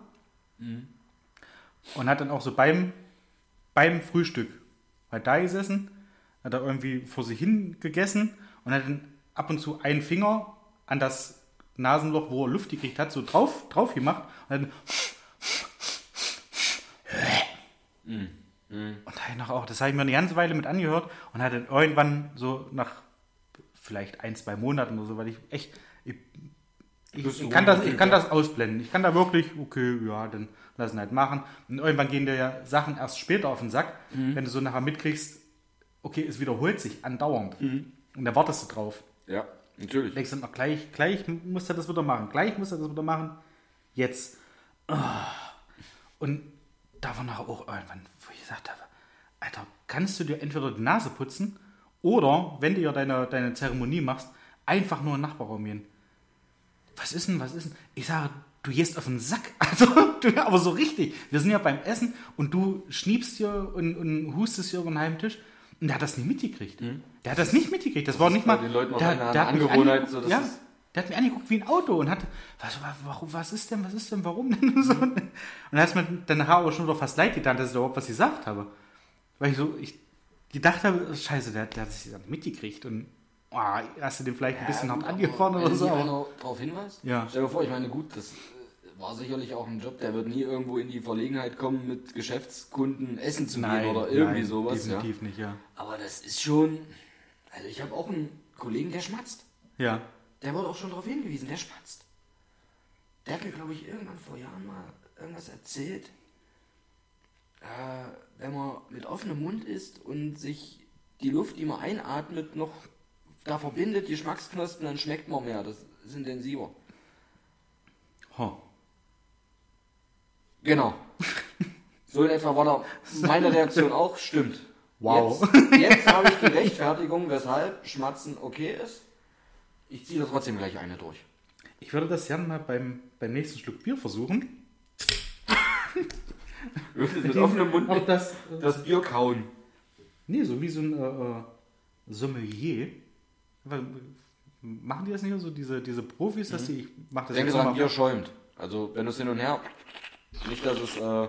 und hat dann auch so beim, beim Frühstück halt da gesessen, hat er irgendwie vor sich hin gegessen und hat dann ab und zu einen Finger an das Nasenloch, wo er Luft gekriegt hat, so drauf, drauf gemacht und dann und da ich noch auch, das habe ich mir eine ganze Weile mit angehört und hat dann irgendwann so nach vielleicht ein, zwei Monaten oder so, weil ich echt, ich, ich, du ich, kann, das, ich kann das ausblenden. Ich kann da wirklich, okay, ja, dann lassen halt machen. Und irgendwann gehen dir ja Sachen erst später auf den Sack, wenn du so nachher mitkriegst, okay, es wiederholt sich andauernd. Und da wartest du drauf. ja, natürlich. Denkst dann, ach, gleich, gleich muss er das wieder machen, gleich muss er das wieder machen, jetzt. Ah. Und da war nachher auch irgendwann, gesagt habe, Alter, kannst du dir entweder die Nase putzen oder, wenn du ja deine, deine Zeremonie machst, einfach nur in den Nachbarraum gehen. Was ist denn, was ist denn? Ich sage, du gehst auf den Sack. <laughs> Also, du, aber so richtig. Wir sind ja beim Essen und du schniebst hier und, und hustest hier über den halben Tisch. Und der hat das nicht mitgekriegt. Der hat das nicht mitgekriegt. Das, war nicht mal. den Leuten der, eine der mich Angewohnheit, angeguckt, so, das ja, ist- der hat mir angeguckt wie ein Auto und hat, was, warum, was ist denn, was ist denn, warum denn? Und, <laughs> so. und dann hat es mir dann nachher aber schon wieder fast leid getan, dass ich überhaupt was gesagt habe. Weil ich so, ich gedacht habe, scheiße, der, der hat sich das nicht mitgekriegt und oh, hast du den vielleicht ein bisschen hart angefahren oder so. Wenn einer darauf hinweist? Ja. Stell dir vor, ich meine, gut, das äh, war sicherlich auch ein Job, der wird nie irgendwo in die Verlegenheit kommen, mit Geschäftskunden essen zu gehen oder irgendwie nein, sowas. Ja. Definitiv nicht, ja. Aber das ist schon. Also, ich habe auch einen Kollegen, der schmatzt. Ja. Der wurde auch schon darauf hingewiesen, der spatzt. Der hat mir, glaube ich, irgendwann vor Jahren mal irgendwas erzählt. Äh, wenn man mit offenem Mund isst und sich die Luft, die man einatmet, noch da verbindet, die Geschmacksknospen, dann schmeckt man mehr. Das ist intensiver. Huh. Genau. <laughs> So in etwa war da meine Reaktion auch, stimmt. Wow. Jetzt, jetzt habe ich die Rechtfertigung, weshalb Schmatzen okay ist. Ich ziehe da trotzdem gleich eine durch. Ich würde das gerne mal beim, beim nächsten Schluck Bier versuchen. Mit offenem Mund Auch das, äh, das Bier kauen. nee, so wie so ein äh, äh, Sommelier. Machen die das nicht so, diese, diese Profis, dass die, ich mach das Denke jetzt noch dran, mal Bier schäumt. Also wenn du es hin und her. Nicht, dass es. Äh,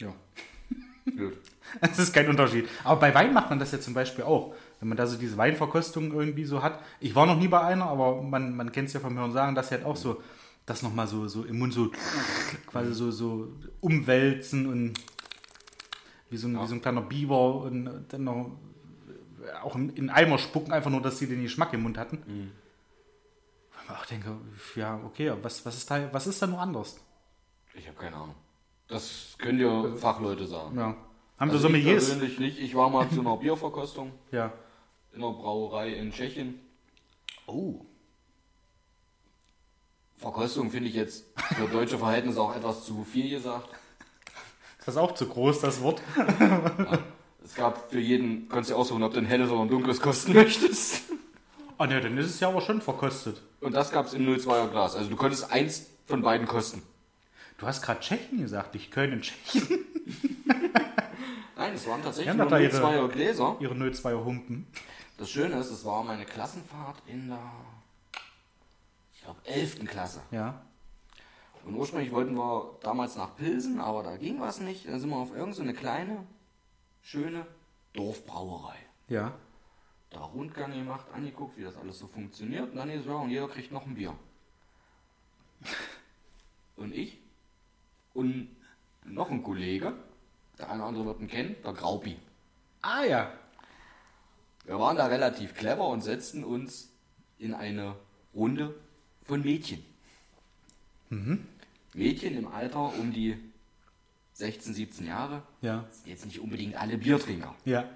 Ja. blöd. <laughs> Es ist kein Unterschied. Aber bei Wein macht man das ja zum Beispiel auch. Wenn man da so diese Weinverkostung irgendwie so hat. Ich war noch nie bei einer, aber man, man kennt es ja vom Hören sagen, dass sie halt auch so das nochmal so, so im Mund so <laughs> quasi so, so umwälzen und wie so, ein, wie so ein kleiner Biber und dann noch auch in, in Eimer spucken, einfach nur, dass sie den Geschmack im Mund hatten. Mhm. Wo ich auch denke, ja, okay, aber was, was, ist da, was ist da nur anders? Ich habe keine Ahnung. Das können dir Fachleute sagen. Ja. Haben Also wir ich Sommeliers? persönlich nicht. Ich war mal zu einer Bierverkostung Ja. in einer Brauerei in Tschechien. Oh. Verkostung finde ich jetzt für deutsche Verhältnisse auch etwas zu viel gesagt. Ist das auch zu groß, das Wort? Es gab für jeden, kannst du aussuchen, ob du ein helles oder ein dunkles kosten möchtest. Ah ne, dann ist es ja aber schon verkostet. Und das gab es im 02er Glas. Also du konntest eins von beiden kosten. Du hast gerade Tschechien gesagt, ich Köln in Tschechien. <laughs> Nein, es waren tatsächlich nur da ihre- 02er Gläser. Ihre 02er Humpen. Das Schöne ist, es war meine Klassenfahrt in der, ich glaube, 11. Klasse. Ja. Und ursprünglich wollten wir damals nach Pilsen, aber da ging was nicht. Dann sind wir auf irgendeine so eine kleine, schöne Dorfbrauerei. Ja. Da Rundgang gemacht, angeguckt, wie das alles so funktioniert. Und dann ist ja, und jeder kriegt noch ein Bier. Und ich und noch ein Kollege, der eine oder andere wird ihn kennen, der Graupi. Ah ja. Wir waren da relativ clever und setzten uns in eine Runde von Mädchen. Mädchen im Alter um die 16, 17 Jahre. Ja. Jetzt nicht unbedingt alle Biertrinker. Ja.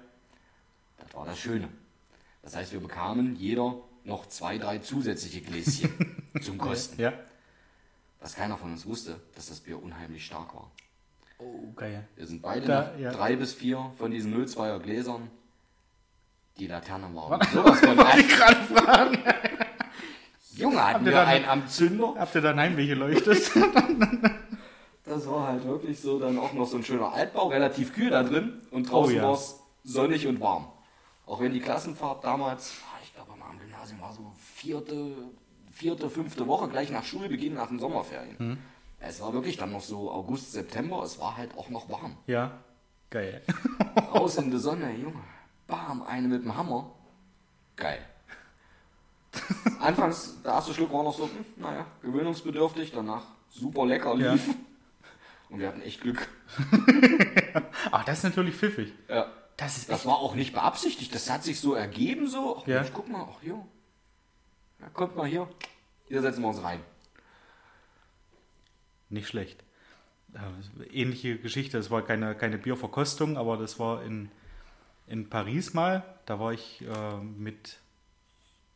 Das war das Schöne. Das heißt, wir bekamen jeder noch zwei, drei zusätzliche Gläschen <laughs> zum Kosten. Ja. Was keiner von uns wusste, dass das Bier unheimlich stark war. Oh, geil. Wir sind beide Da, ja. drei bis vier von diesen 02er Gläsern. Die Laternen waren sowas von <laughs> an. gerade fragen. Junge, hatten ihr wir dann- einen am Zünder. Habt ihr dann Heimweh geleuchtet? Das war halt wirklich so, dann auch noch so ein schöner Altbau, relativ kühl da drin und draußen Oh ja. war es sonnig und warm. Auch wenn die Klassenfahrt damals, ah, ich glaube am Gymnasium war so vierte, vierte, fünfte Woche, gleich nach Schulbeginn, nach den Sommerferien. Hm. Es war wirklich dann noch so August, September, es war halt auch noch warm. ja. Geil. <laughs> Raus in die Sonne, Junge. Bam, eine mit dem Hammer. Geil. <laughs> Anfangs, der erste Schluck war noch so, hm, naja, gewöhnungsbedürftig, danach super lecker Ja. lief. Und wir hatten echt Glück. <laughs> Ach, das ist natürlich pfiffig. Ja. Das ist Das war auch nicht beabsichtigt, das hat sich so ergeben so. Ach, Ja. Mensch, guck mal, ach hier. Ja, kommt mal hier. Hier setzen wir uns rein. Nicht schlecht. Äh, Ähnliche Geschichte, es war keine, keine Bierverkostung, aber das war in, in Paris mal. Da war ich äh, mit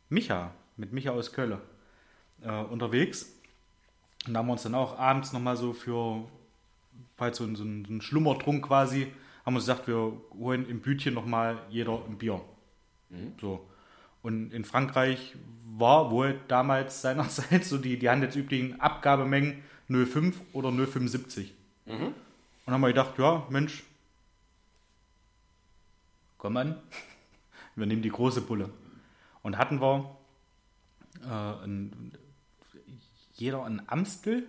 Micha, mit Micha aus Köln äh, unterwegs. Und da haben wir uns dann auch abends nochmal so für halt so, ein- so, ein- Schlummertrunk quasi, haben uns gesagt, wir holen im Bütchen nochmal jeder ein Bier. So. Und in Frankreich war wohl damals <laughs> seinerzeit so die, die handelsüblichen Abgabemengen 0,5 oder 0,75. Und haben wir gedacht, ja, Mensch, komm an, <laughs> wir nehmen die große Bulle. Und hatten wir äh, ein, jeder ein Amstel.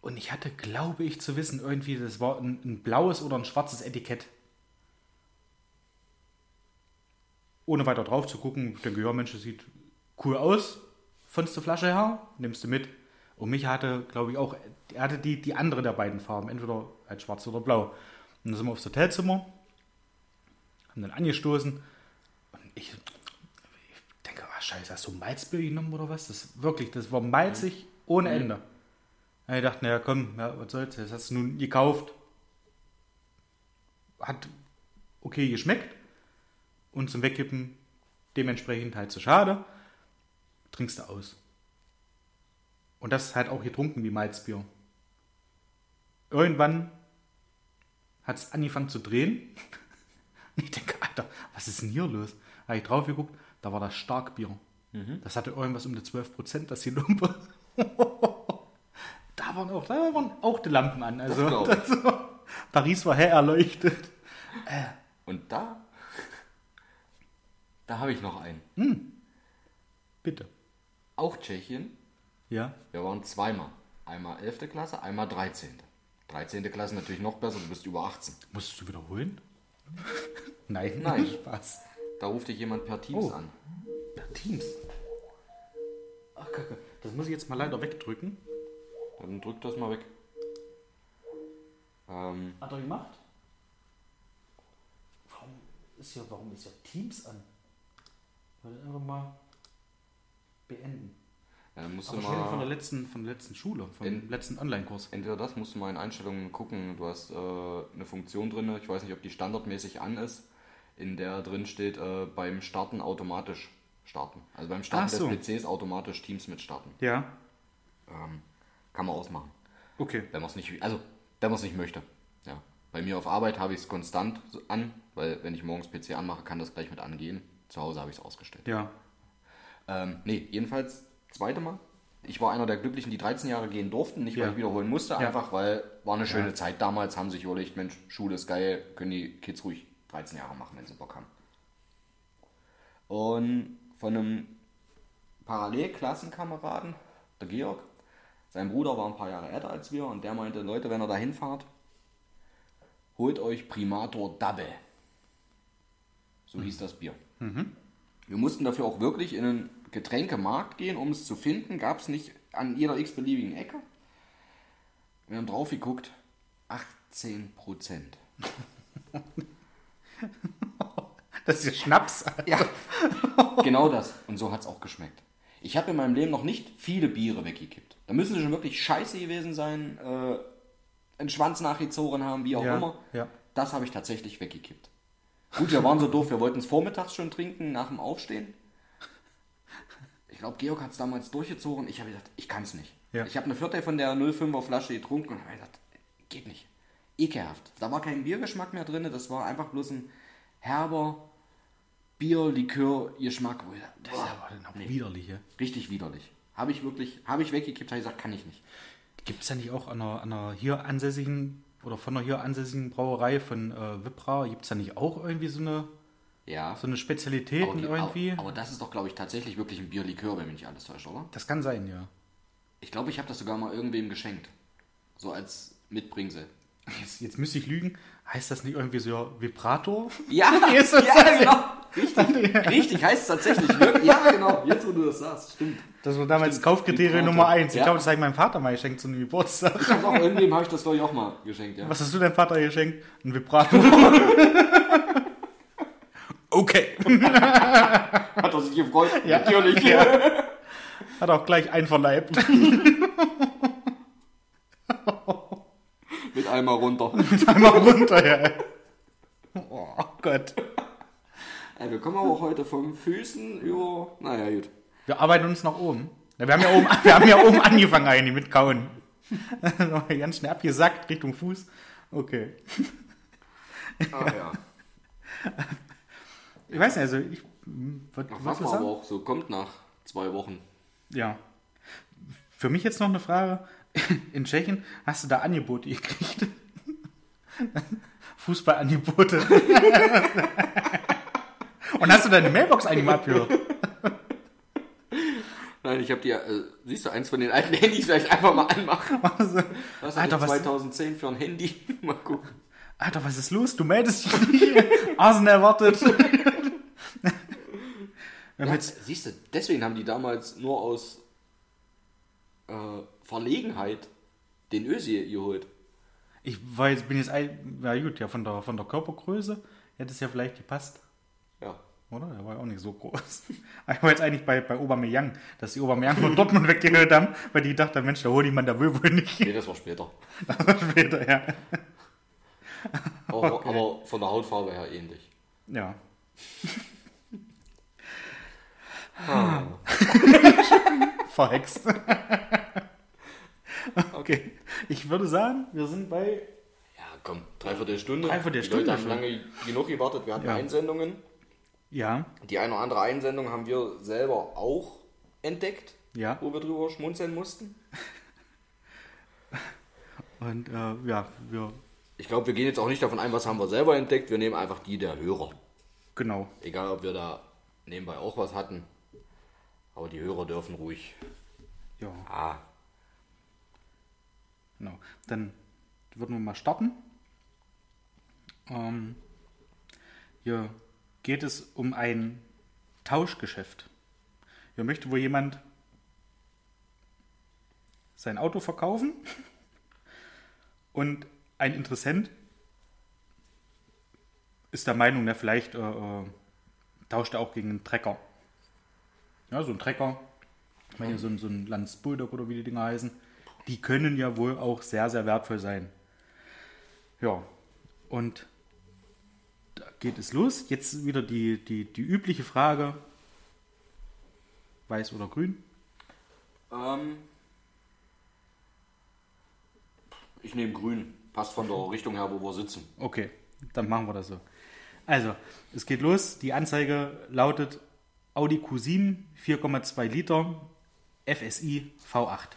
Und ich hatte, glaube ich, zu wissen, irgendwie, das war ein, ein blaues oder ein schwarzes Etikett. ohne weiter drauf zu gucken, ich denke, ja, Mensch, das sieht cool aus, von der Flasche her, nimmst du mit. Und mich hatte, glaube ich, auch, er hatte die, die andere der beiden Farben, entweder halt schwarz oder blau. Und dann sind wir aufs Hotelzimmer, haben dann angestoßen und ich, ich denke, ah, scheiße, hast du Malzbier genommen oder was? Das wirklich, das war malzig ohne Ende. Und ich dachte, naja, komm, ja, was soll's, das hast du nun gekauft. Hat okay geschmeckt und zum Wegkippen dementsprechend halt zu schade. Trinkst du aus. Und das halt auch getrunken wie Malzbier. Irgendwann hat es angefangen zu drehen. Und <laughs> ich denke, Alter, was ist denn hier los? Habe ich drauf geguckt, da war das Starkbier. Das hatte irgendwas um die 12%, das die Lumpe. <laughs> da, waren auch, da waren auch die Lampen an. Also, das war, <laughs> Paris war hell erleuchtet. Und da, da habe ich noch einen. Bitte. Auch Tschechien. Ja. Wir waren zweimal. Einmal 11. Klasse, einmal 13. 13. Klasse natürlich noch besser, du bist über 18. Musstest du wiederholen? Nein, Nein. Spaß. Da ruft dich jemand per Teams Oh. an. Per Teams. Ach, Kacke. Das muss ich jetzt mal leider wegdrücken. Dann drück das mal weg. Ähm, Hat er gemacht? Warum ist ja, warum ist ja Teams an? Wollte einfach mal beenden. dann musst du Aber schon von der mal. letzten, von der letzten Schule, vom In- letzten Online-Kurs. Entweder das musst du mal in Einstellungen gucken. Du hast äh, eine Funktion drin, ich weiß nicht, ob die standardmäßig an ist, in der drin steht, äh, beim Starten automatisch starten. Also beim Starten so. des PCs automatisch Teams mit starten. Ja. Ähm, kann man ausmachen. Okay. Wenn man es nicht, also wenn man es nicht möchte. Ja. Bei mir auf Arbeit habe ich es konstant an, weil wenn ich morgens PC anmache, kann das gleich mit angehen. Zu Hause habe ich es ausgestellt. Ja. Ähm, nee, jedenfalls zweite Mal. Ich war einer der Glücklichen, die 13 Jahre gehen durften, nicht weil Ja. ich wiederholen musste, einfach weil war eine schöne. Zeit damals, haben sich überlegt, Mensch, Schule ist geil, können die Kids ruhig 13 Jahre machen, wenn sie Bock haben. Und von einem Parallelklassenkameraden, der Georg, sein Bruder war ein paar Jahre älter als wir und der meinte, Leute, wenn ihr da hinfahrt, holt euch Primator Double. So hieß das Bier. Wir mussten dafür auch wirklich in einen Getränkemarkt gehen, um es zu finden. Gab es nicht an jeder x-beliebigen Ecke. Wir haben drauf geguckt, 18 Prozent. <laughs> Das ist ja Schnaps. Ja, genau das. Und so hat es auch geschmeckt. Ich habe in meinem Leben noch nicht viele Biere weggekippt. Da müssen sie schon wirklich scheiße gewesen sein, äh, einen Schwanz nachgezogen haben, wie auch Ja, immer. ja. Das habe ich tatsächlich weggekippt. Gut, wir waren so doof, wir wollten es vormittags schon trinken, nach dem Aufstehen. Ich glaube, Georg hat es damals durchgezogen. Ich habe gesagt, ich kann es nicht. Ja. Ich habe eine Viertel von der 05er Flasche getrunken und habe gesagt, geht nicht. Ekelhaft. Da war kein Biergeschmack mehr drin, das war einfach bloß ein herber Bier-Likör-Geschmack. Das aber dann auch widerlich. ja. Richtig widerlich. Habe ich wirklich, habe ich weggekippt, habe ich gesagt, kann ich nicht. Gibt es da nicht auch an einer, an einer hier ansässigen oder von einer hier ansässigen Brauerei von äh, Wipra, gibt es da nicht auch irgendwie so eine, Ja. so eine Spezialität aber, die, irgendwie? aber, aber das ist doch, glaube ich, tatsächlich wirklich ein Bier-Likör, wenn mich nicht alles täuscht, oder? das kann sein, ja. Ich glaube, ich habe das sogar mal irgendwem geschenkt. So als Mitbringsel. <laughs> Jetzt, jetzt müsste ich lügen. Heißt das nicht irgendwie so Vibrator? <laughs> Ja, <laughs> ja genau. Richtig, richtig, heißt es tatsächlich. wirklich. Ja, genau. Jetzt, wo du das sagst, stimmt. Das war damals Stimmt, Kaufkriterium Vibrator. Nummer eins. Ich Ja. glaube, das habe ich meinem Vater mal geschenkt zu einem Geburtstag. Ich hab's auch irgendwem habe ich das, glaube ich, auch mal geschenkt, ja. Was hast du deinem Vater geschenkt? Ein Vibrator. Okay. <laughs> Hat er sich gefreut? Ja. Natürlich. Ja. <laughs> Hat auch gleich einverleibt. <laughs> Mit einmal runter. Einmal runter, ja. Oh Gott. Ey, wir kommen aber heute vom Füßen über. Naja, gut. Wir arbeiten uns nach oben. Ja, Wir haben ja oben, wir haben ja oben angefangen eigentlich mit Kauen. Ganz schnell abgesackt Richtung Fuß. Okay. Ah, ja. Ich weiß nicht, also ich. Was, Ach, was was man aber auch so kommt nach zwei Wochen. Ja. Für mich jetzt noch eine Frage. <laughs> In Tschechien hast du da Angebote gekriegt? <laughs> Fußballangebote. <laughs> Und hast du deine Mailbox eigentlich mal abgehört? Nein, ich habe die, äh, siehst du, eins von den alten Handys vielleicht einfach mal anmachen. Was hat Alter, Alter, was- 2010 für ein Handy? mal gucken. Alter, was ist los? Du meldest dich nicht. Arsenal erwartet. Ja, siehst du, deswegen haben die damals nur aus äh, Verlegenheit den Ösi geholt. Ich weiß, bin jetzt, ein, ja gut, ja, von der, von der Körpergröße hätte es ja vielleicht gepasst. Ja. Oder? Der war ja auch nicht so groß. Ich <laughs> war jetzt eigentlich bei, bei Aubameyang, dass die Aubameyang von Dortmund <laughs> weggehört haben, weil die dachten, Mensch, der Hohnemann, der will wohl nicht. Nee, das war später. <laughs> Das war später, ja. Aber, aber von der Hautfarbe her ähnlich. Ja. Ah. <laughs> Verhext. <laughs> okay. Ich würde sagen, wir sind bei. Ja, komm, dreiviertel Stunde. Dreiviertel Die Stunde Leute haben lange genug gewartet. Wir hatten Ja. Einsendungen. Ja. Die eine oder andere Einsendung haben wir selber auch entdeckt, Ja. wo wir drüber schmunzeln mussten. <laughs> Und äh, ja, wir. Ich glaube, wir gehen jetzt auch nicht davon ein, was haben wir selber entdeckt. Wir nehmen einfach die der Hörer. Genau. Egal, ob wir da nebenbei auch was hatten. Aber die Hörer dürfen ruhig. Ja. Ah, Genau. Dann würden wir mal starten. Ähm, hier geht es um ein Tauschgeschäft. Hier möchte wohl jemand sein Auto verkaufen <laughs> und ein Interessent ist der Meinung, der vielleicht äh, äh, tauscht er auch gegen einen Trecker. Ja, so ein Trecker, ich meine so ein, so ein Lanz Bulldog oder wie die Dinger heißen, die können ja wohl auch sehr, sehr wertvoll sein. Ja, und da geht es los. Jetzt wieder die, die, die übliche Frage, weiß oder grün? ähm. Ich nehme grün. Passt von der Richtung her, wo wir sitzen. Okay, dann machen wir das so. Also, es geht los. Die Anzeige lautet Audi Q7 4,2 Liter FSI V8.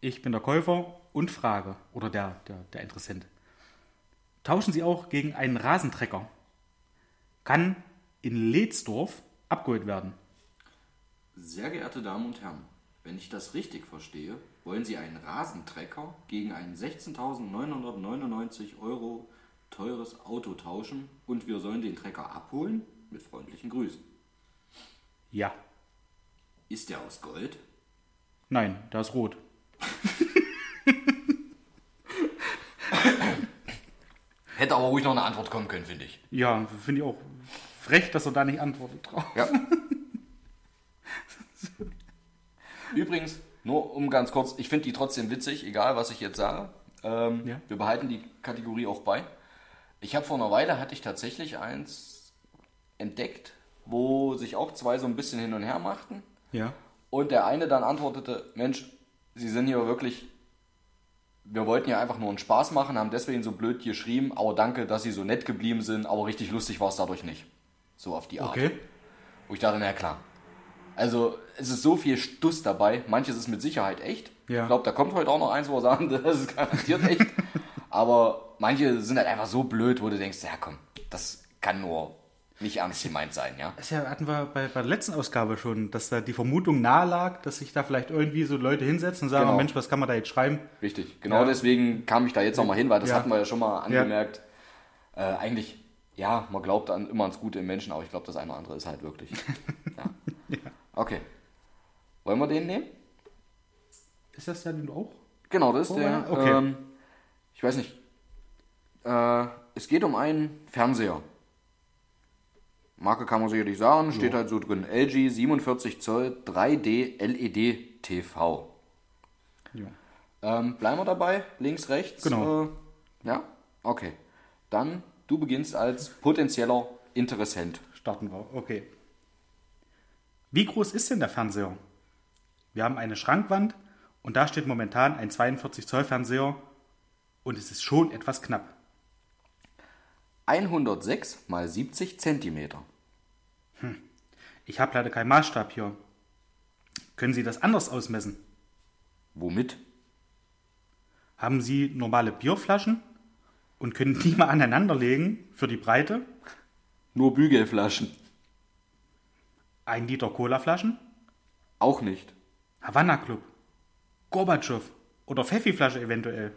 Ich bin der Käufer und frage, oder der, der, der Interessent. Tauschen Sie auch gegen einen Rasentrecker? Kann in Ledsdorf abgeholt werden. Sehr geehrte Damen und Herren, wenn ich das richtig verstehe, wollen Sie einen Rasentrecker gegen ein 16.999 Euro teures Auto tauschen und wir sollen den Trecker abholen? Mit freundlichen Grüßen. Ja. Ist der aus Gold? Nein, da ist rot. Hätte aber ruhig noch eine Antwort kommen können, finde ich. Ja, finde ich auch frech, dass er da nicht antwortet drauf. Ja. Übrigens, nur um ganz kurz, ich finde die trotzdem witzig, egal was ich jetzt sage. Ähm, Ja. Wir behalten die Kategorie auch bei. Ich habe vor einer Weile, hatte ich tatsächlich eins entdeckt, wo sich auch zwei so ein bisschen hin und her machten. Ja. Und der eine dann antwortete, Mensch, Sie sind hier wirklich, wir wollten ja einfach nur einen Spaß machen, haben deswegen so blöd geschrieben, aber danke, dass Sie so nett geblieben sind, aber richtig lustig war es dadurch nicht. So auf die Art. Okay. Wo ich dachte, na klar. Also es ist so viel Stuss dabei. Manches ist mit Sicherheit echt. Ja. Ich glaube, da kommt heute auch noch eins, wo wir sagen, <laughs> das ist garantiert echt. <laughs> Aber manche sind halt einfach so blöd, wo du denkst, ja komm, das kann nur nicht ernst gemeint sein, ja. Das ja, hatten wir bei, bei der letzten Ausgabe schon, dass da die Vermutung nahe lag, dass sich da vielleicht irgendwie so Leute hinsetzen und sagen, Genau. Mensch, was kann man da jetzt schreiben? Richtig. Genau Ja. deswegen kam ich da jetzt nochmal hin, weil das Ja. hatten wir ja schon mal angemerkt. Äh, eigentlich, ja, man glaubt an, immer ans Gute im Menschen, aber ich glaube, das eine oder andere ist halt wirklich. <laughs> ja. Okay. Wollen wir den nehmen? Ist das der, den du auch? Genau, das ist Oh, der. ja, okay. Ähm, ich weiß nicht. Äh, es geht um einen Fernseher. Marke kann man sicherlich sagen, steht halt so drin. LG 47 Zoll 3D LED TV. Ähm, bleiben wir dabei? Links, rechts? Genau. Äh, ja? Okay. Dann, du beginnst als potenzieller Interessent. Starten wir. Okay. Wie groß ist denn der Fernseher? Wir haben eine Schrankwand und da steht momentan ein 42 Zoll Fernseher und es ist schon etwas knapp. 106 mal 70 Zentimeter. Ich habe leider keinen Maßstab hier. Können Sie das anders ausmessen? Womit? Haben Sie normale Bierflaschen und können die <laughs> mal aneinanderlegen für die Breite? Nur Bügelflaschen. Ein Liter Colaflaschen? Auch nicht. Havanna Club? Gorbatschow? Oder Pfeffi-Flasche eventuell?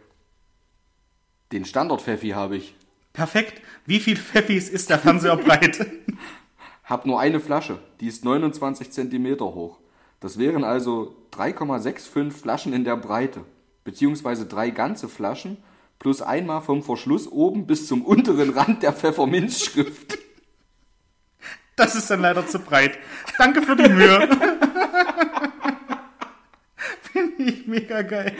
Den Standard-Pfeffi habe ich. Perfekt. Wie viel Pfeffis ist der Fernseher breit? <laughs> Hab nur eine Flasche, die ist 29 cm hoch. Das wären also 3,65 Flaschen in der Breite, beziehungsweise drei ganze Flaschen plus einmal vom Verschluss oben bis zum unteren Rand der Pfefferminzschrift. <laughs> Das ist dann leider zu breit. Danke für die Mühe. <laughs> Finde ich mega geil.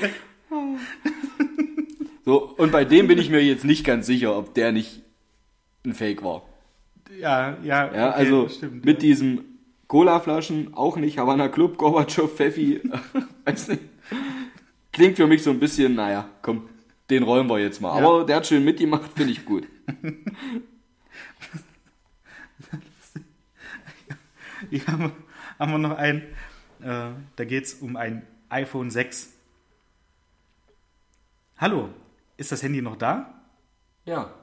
So, und bei dem bin ich mir jetzt nicht ganz sicher, ob der nicht ein Fake war. Ja, ja. Ja, okay, also stimmt, mit ja. diesen Cola-Flaschen auch nicht, Havana Club, Gorbatschow, Pfeffi, <laughs> weiß nicht. Klingt für mich so ein bisschen, naja, komm, den rollen wir jetzt mal. Ja. Aber der hat schön mitgemacht, finde ich gut. <laughs> Hier haben wir, haben wir noch einen. Äh, da geht es um ein iPhone 6. Hallo, ist das Handy noch da? Ja,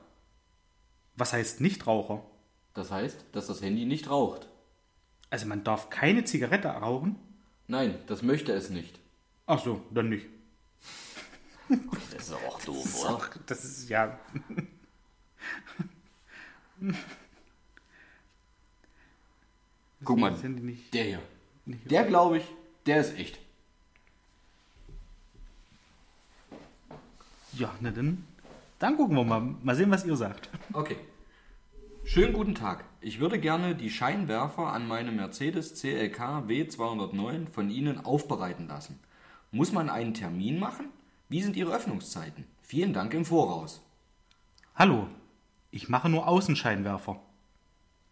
Was heißt Nichtraucher? Das heißt, dass das Handy nicht raucht. Also man darf keine Zigarette rauchen? Nein, das möchte es nicht. Ach so, dann nicht. <laughs> Das ist auch doof, oder? Ach, das ist ja. Guck mal, Das Handy nicht. der hier. Der glaube ich, der ist echt. Ja, na dann. Dann gucken wir mal. Mal sehen, was ihr sagt. Okay. Schönen guten Tag. Ich würde gerne die Scheinwerfer an meinem Mercedes CLK W209 von Ihnen aufbereiten lassen. Muss man einen Termin machen? Wie sind Ihre Öffnungszeiten? Vielen Dank im Voraus. Hallo, ich mache nur Außenscheinwerfer.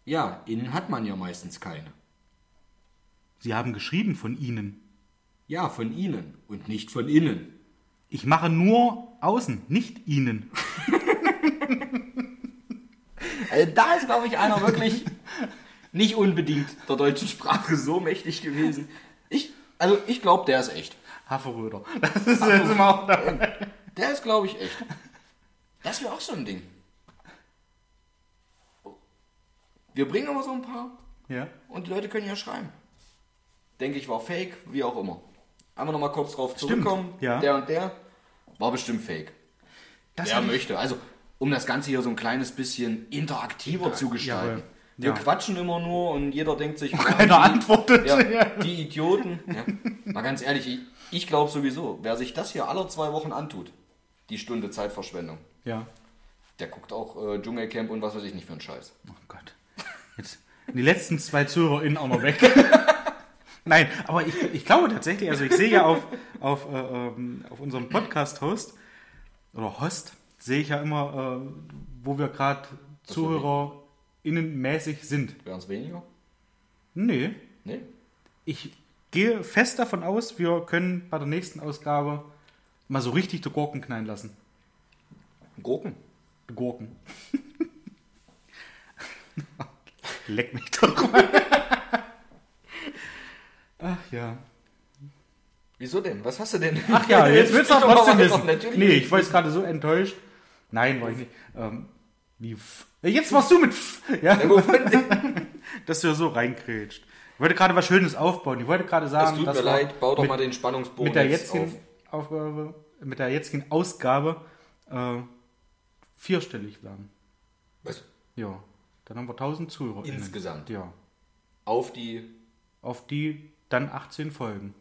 Ja, innen hat man ja meistens keine. Sie haben geschrieben von Ihnen. Ja, von Ihnen und nicht von innen. Ich mache nur außen, nicht Ihnen. <laughs> Also da ist, glaube ich, einer wirklich nicht unbedingt der deutschen Sprache so mächtig gewesen. Ich, also ich glaube, der ist echt. Haferröder. Das ist jetzt immer auch dabei. Der ist, glaube ich, echt. Das wäre auch so ein Ding. Wir bringen aber so ein paar Ja. und die Leute können ja schreiben. Denke ich, war fake, wie auch immer. Einmal nochmal kurz drauf Stimmt, zurückkommen. ja. Der und der war bestimmt fake. Das ich- möchte. Also, um das Ganze hier so ein kleines bisschen interaktiver zu gestalten. Wir Ja. quatschen immer nur und jeder denkt sich, Keiner antwortet. ja, die Idioten. Mal ganz ehrlich, ich, ich glaube sowieso, wer sich das hier alle zwei Wochen antut, die Stunde Zeitverschwendung, Ja. der guckt auch äh, Dschungelcamp und was weiß ich nicht für einen Scheiß. Oh Gott. Jetzt die letzten zwei ZuhörerInnen auch noch weg. <laughs> Nein, aber ich, ich glaube tatsächlich, also ich sehe ja auf, auf, äh, ähm, auf unserem Podcast-Host oder Host, sehe ich ja immer, äh, wo wir gerade ZuhörerInnen mäßig sind. Wären es weniger? Nee, Nee? ich gehe fest davon aus, wir können bei der nächsten Ausgabe mal so richtig die Gurken knallen lassen. Gurken? Die Gurken. <laughs> Leck mich doch mal. Ach ja. Wieso denn? Was hast du denn? Ach ja, jetzt willst du <laughs> doch trotzdem wissen. Nee, ich war jetzt gerade so enttäuscht. Nein, war ich nicht. Ähm, wie f Ja, Jetzt warst du mit f ja, <laughs> dass du ja so reinkrätscht. Ich wollte gerade was Schönes aufbauen. Ich wollte gerade Es sagen, tut dass mir leid, bau doch mit, mal den Spannungsbogen mit der jetzigen auf. Aufgabe, mit der jetzigen Ausgabe äh, vierstellig werden. Was? Ja, dann haben wir 1000 Zuhörer. Insgesamt? Ja. Auf die. Auf die dann 18 Folgen.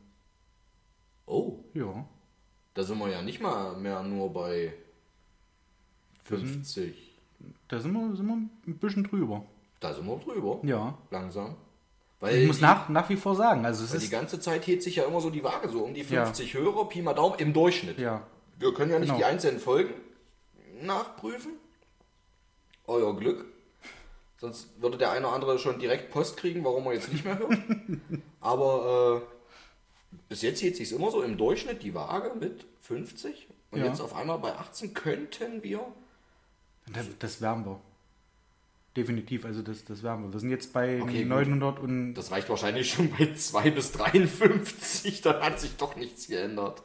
Oh, Ja. da sind wir ja nicht mal mehr nur bei 50. Da sind wir, sind wir ein bisschen drüber. Da sind wir drüber. Ja. Langsam. Weil Ich muss die- nach, nach wie vor sagen, also es Weil die ist. ganze Zeit hebt sich ja immer so die Waage, so um die Ja. 50 Hörer, Pi mal Daumen im Durchschnitt. Ja. Wir können ja nicht Genau. die einzelnen Folgen nachprüfen. Euer Glück. Sonst würde der eine oder andere schon direkt Post kriegen, warum er jetzt nicht mehr hört. <laughs> Aber äh, bis jetzt hebt sich immer so im Durchschnitt die Waage mit 50. Und Ja. jetzt auf einmal bei 18 könnten wir. Das, werden wir. Definitiv, also das, das werden wir. Wir sind jetzt bei Okay, gut. 900 und. Das reicht wahrscheinlich schon bei 2 bis 53. Dann hat sich doch nichts geändert.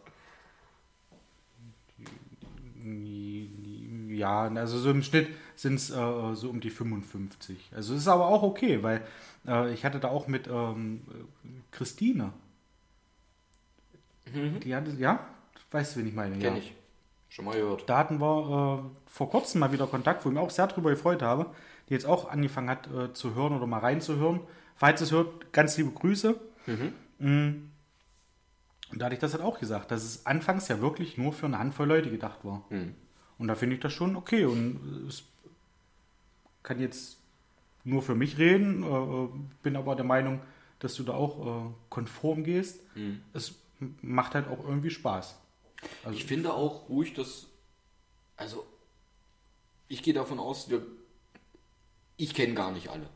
Ja, also so im Schnitt sind es äh, so um die 55. Also es ist aber auch okay, weil äh, ich hatte da auch mit ähm, äh, Christine. Die hatte, ja, weißt du, wen ich meine? Kenn ja. ich. Schon mal gehört. Da hatten wir äh, vor kurzem mal wieder Kontakt, wo ich mich auch sehr darüber gefreut habe, die jetzt auch angefangen hat äh, zu hören oder mal reinzuhören. Falls es hört, ganz liebe Grüße. Und da hatte ich das halt auch gesagt, dass es anfangs ja wirklich nur für eine Handvoll Leute gedacht war. Und da finde ich das schon okay. Und es kann jetzt nur für mich reden, äh, bin aber der Meinung, dass du da auch äh, konform gehst. Es m- macht halt auch irgendwie Spaß. Also, Ich finde auch ruhig, dass. Also, ich gehe davon aus, wir, ich kenne gar nicht alle.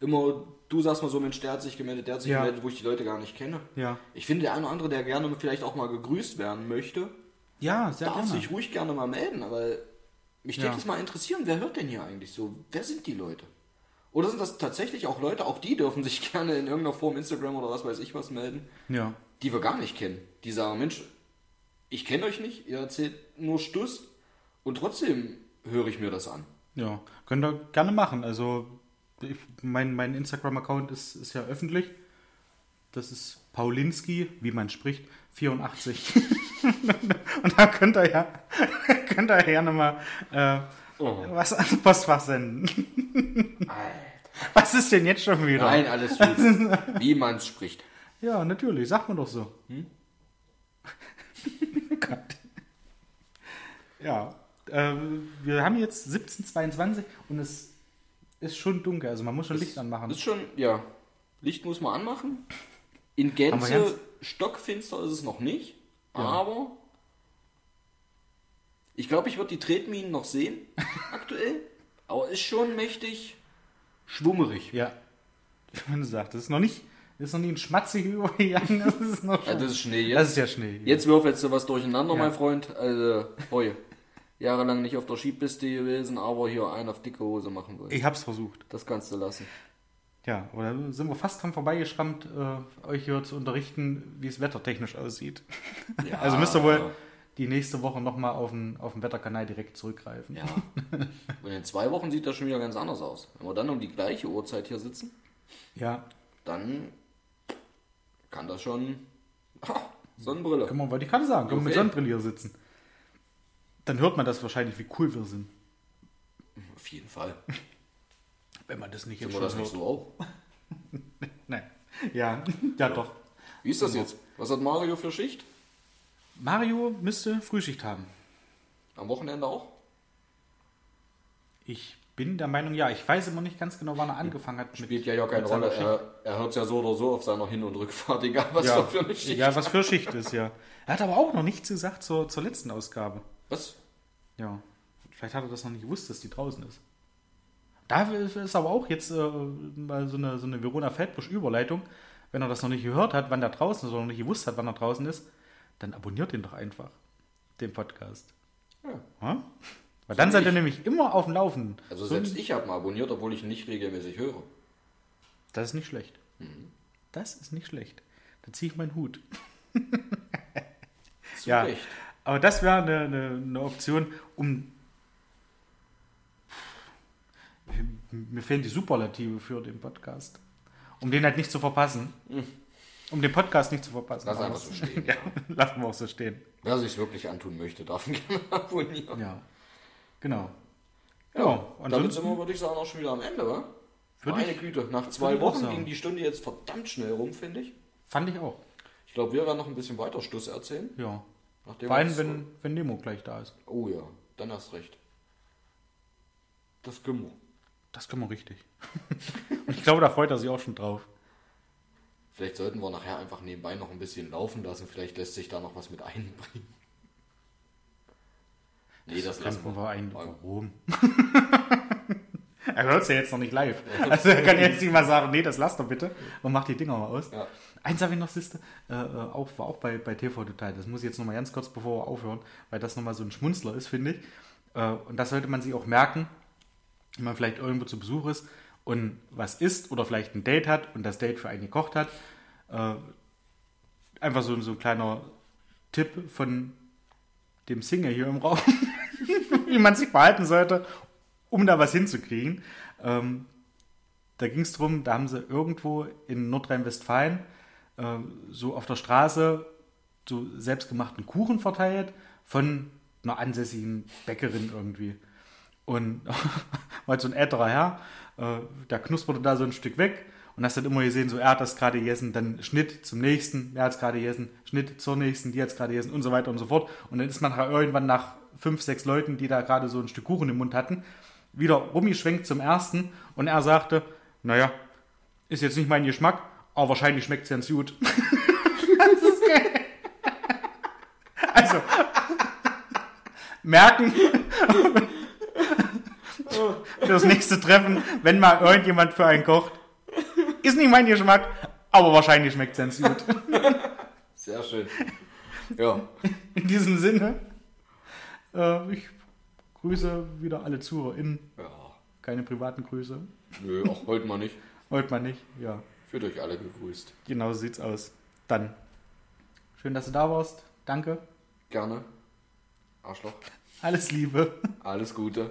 Immer, du sagst mal so, Mensch, der hat sich gemeldet, der hat sich Ja. gemeldet, wo ich die Leute gar nicht kenne. Ja. Ich finde, der eine oder andere, der gerne vielleicht auch mal gegrüßt werden möchte, ja, sehr darf gerne. sich ruhig gerne mal melden, aber mich Ja. würde es mal interessieren, wer hört denn hier eigentlich so? Wer sind die Leute? Oder sind das tatsächlich auch Leute, auch die dürfen sich <laughs> gerne in irgendeiner Form Instagram oder was weiß ich was melden, Ja. die wir gar nicht kennen. Die sagen, Mensch, ich kenne euch nicht, ihr erzählt nur Stuss und trotzdem höre ich mir das an. Ja, könnt ihr gerne machen. Also ich, mein, mein Instagram-Account ist, ist ja öffentlich. Das ist Paulinski, wie man spricht, 84. <laughs> Und da könnt ihr ja, <laughs> könnt ihr gerne mal äh, Oh. was ans Postfach senden. Was ist denn jetzt schon wieder? Nein, alles gut. <laughs> Wie man es spricht. Ja, natürlich, sagt man doch so. <laughs> Gott. Ja, äh, wir haben jetzt 17.22 und es ist schon dunkel, also man muss schon Licht anmachen. Ist schon, ja. Licht muss man anmachen. In Gänze stockfinster ist es noch nicht, aber ich glaube, ich würde die Tretminen noch sehen, <laughs> aktuell. Aber ist schon mächtig schwummerig. Ja, <laughs> wie du sagst, das ist noch nicht, ist noch nie ein Schmatze hier <laughs> übergegangen, das ist noch Ja, schon, das ist Schnee. Jetzt, das ist ja Schnee. jetzt würfelst du was durcheinander, Ja. mein Freund. Also, boy, jahrelang nicht auf der Skipiste gewesen, aber hier einen auf dicke Hose machen wollen. Ich hab's versucht. Das kannst du lassen. Ja, oder sind wir fast dran vorbeigeschrammt, äh, euch hier zu unterrichten, wie es wettertechnisch aussieht. Ja. <laughs> Also müsst ihr wohl die nächste Woche nochmal auf den, auf den Wetterkanal direkt zurückgreifen. Ja. Und in zwei Wochen sieht das schon wieder ganz anders aus. Wenn wir dann um die gleiche Uhrzeit hier sitzen, ja dann kann das schon. Ah, Sonnenbrille. Können wir, wollte ich gerade sagen, können wir mit Okay. Sonnenbrille hier sitzen. Dann hört man das wahrscheinlich, wie cool wir sind. Auf jeden Fall. <laughs> Wenn man das nicht Sind wir das nicht hört. so auch? <laughs> Nein. Ja, <laughs> ja doch. Wie ist das jetzt? Was hat Mario für Schicht? Mario müsste Frühschicht haben. Am Wochenende auch? Ich bin der Meinung, ja. Ich weiß immer nicht ganz genau, wann er angefangen hat. Spielt ja ja keine mit Rolle. Er, er hört es ja so oder so auf seiner Hin- und Rückfahrt, egal was ja, da für eine Schicht. ja, was für <laughs> Schicht ist, ja. Er hat aber auch noch nichts gesagt zur, zur letzten Ausgabe. Was? Ja. Vielleicht hat er das noch nicht gewusst, dass die draußen ist. Da ist aber auch jetzt äh, mal so eine, so eine Verona Feldbusch-Überleitung. Wenn er das noch nicht gehört hat, wann der draußen ist oder noch nicht gewusst hat, wann er draußen ist, dann abonniert ihn doch einfach, den Podcast. Ja. Ja? Weil dann seid ihr ich. nämlich immer auf dem Laufenden. Also So selbst ich habe mal abonniert, obwohl ich ihn nicht regelmäßig höre. Das ist nicht schlecht. Mhm. Das ist nicht schlecht. Da ziehe ich meinen Hut. <laughs> Zu Ja. Recht. Aber das wäre eine, eine, eine Option, um. Mir fehlen die Superlative für den Podcast. Um den halt nicht zu verpassen. Um den Podcast nicht zu verpassen. Lass einfach so stehen. <laughs> ja, lassen wir auch so stehen. Wer sich wirklich antun möchte, darf ihn gerne abonnieren. Ja. Genau. Ja, Ja, damit sind wir, würde ich sagen, auch schon wieder am Ende, wa? Meine Güte, nach zwei Wochen ging die Stunde jetzt verdammt schnell rum, finde ich. Fand ich auch. Ich glaube, wir werden noch ein bisschen weiter Stuss erzählen. Ja. Nachdem Vor allem, wenn, wenn Nemo gleich da ist. Oh ja, dann hast recht. Das können wir. Das können wir richtig. Und <laughs> ich glaube, da freut er sich auch schon drauf. Vielleicht sollten wir nachher einfach nebenbei noch ein bisschen laufen lassen. Vielleicht lässt sich da noch was mit einbringen. Nee, das lassen Könnten wir. eigentlich. Warum? <laughs> er hört es ja jetzt noch nicht live. Also er kann jetzt nicht mal sagen, nee, das lasst doch bitte und macht die Dinger mal aus. Ja. Eins habe ich noch, siehste, äh, äh, auch, war auch bei, bei TV Total. Das muss ich jetzt nochmal ganz kurz bevor wir aufhören, weil das nochmal so ein Schmunzler ist, finde ich. Äh, und das sollte man sich auch merken, wenn man vielleicht irgendwo zu Besuch ist und was isst oder vielleicht ein Date hat und das Date für einen gekocht hat. Äh, einfach so, so ein kleiner Tipp von dem Singer hier im Raum, <laughs> wie man sich verhalten sollte, um da was hinzukriegen. Ähm, da ging es darum, da haben sie irgendwo in Nordrhein-Westfalen äh, so auf der Straße so selbstgemachten Kuchen verteilt von einer ansässigen Bäckerin irgendwie. Und <laughs> war so ein älterer Herr, äh, der knusperte da so ein Stück weg und hast dann immer gesehen, so er hat das gerade gegessen, dann Schnitt zum nächsten, er hat es gerade gegessen, Schnitt zur nächsten, die hat es gerade gegessen und so weiter und so fort. Und dann ist man halt irgendwann nach fünf, sechs Leuten, die da gerade so ein Stück Kuchen im Mund hatten, wieder rumgeschwenkt zum ersten und er sagte, naja, ist jetzt nicht mein Geschmack, aber wahrscheinlich schmeckt es ganz gut. <laughs> also, merken <laughs> für das nächste Treffen, wenn mal irgendjemand für einen kocht. Ist nicht mein Geschmack, aber wahrscheinlich schmeckt es ganz gut. Sehr schön. Ja. In diesem Sinne, äh, ich grüße wieder alle ZuhörerInnen. Ja. Keine privaten Grüße. Nö, auch heute mal nicht. <laughs> Heute mal nicht, ja. Fühlt euch alle gegrüßt. Genau so sieht's aus. Dann, schön, dass du da warst. Danke. Gerne. Arschloch. Alles Liebe. Alles Gute.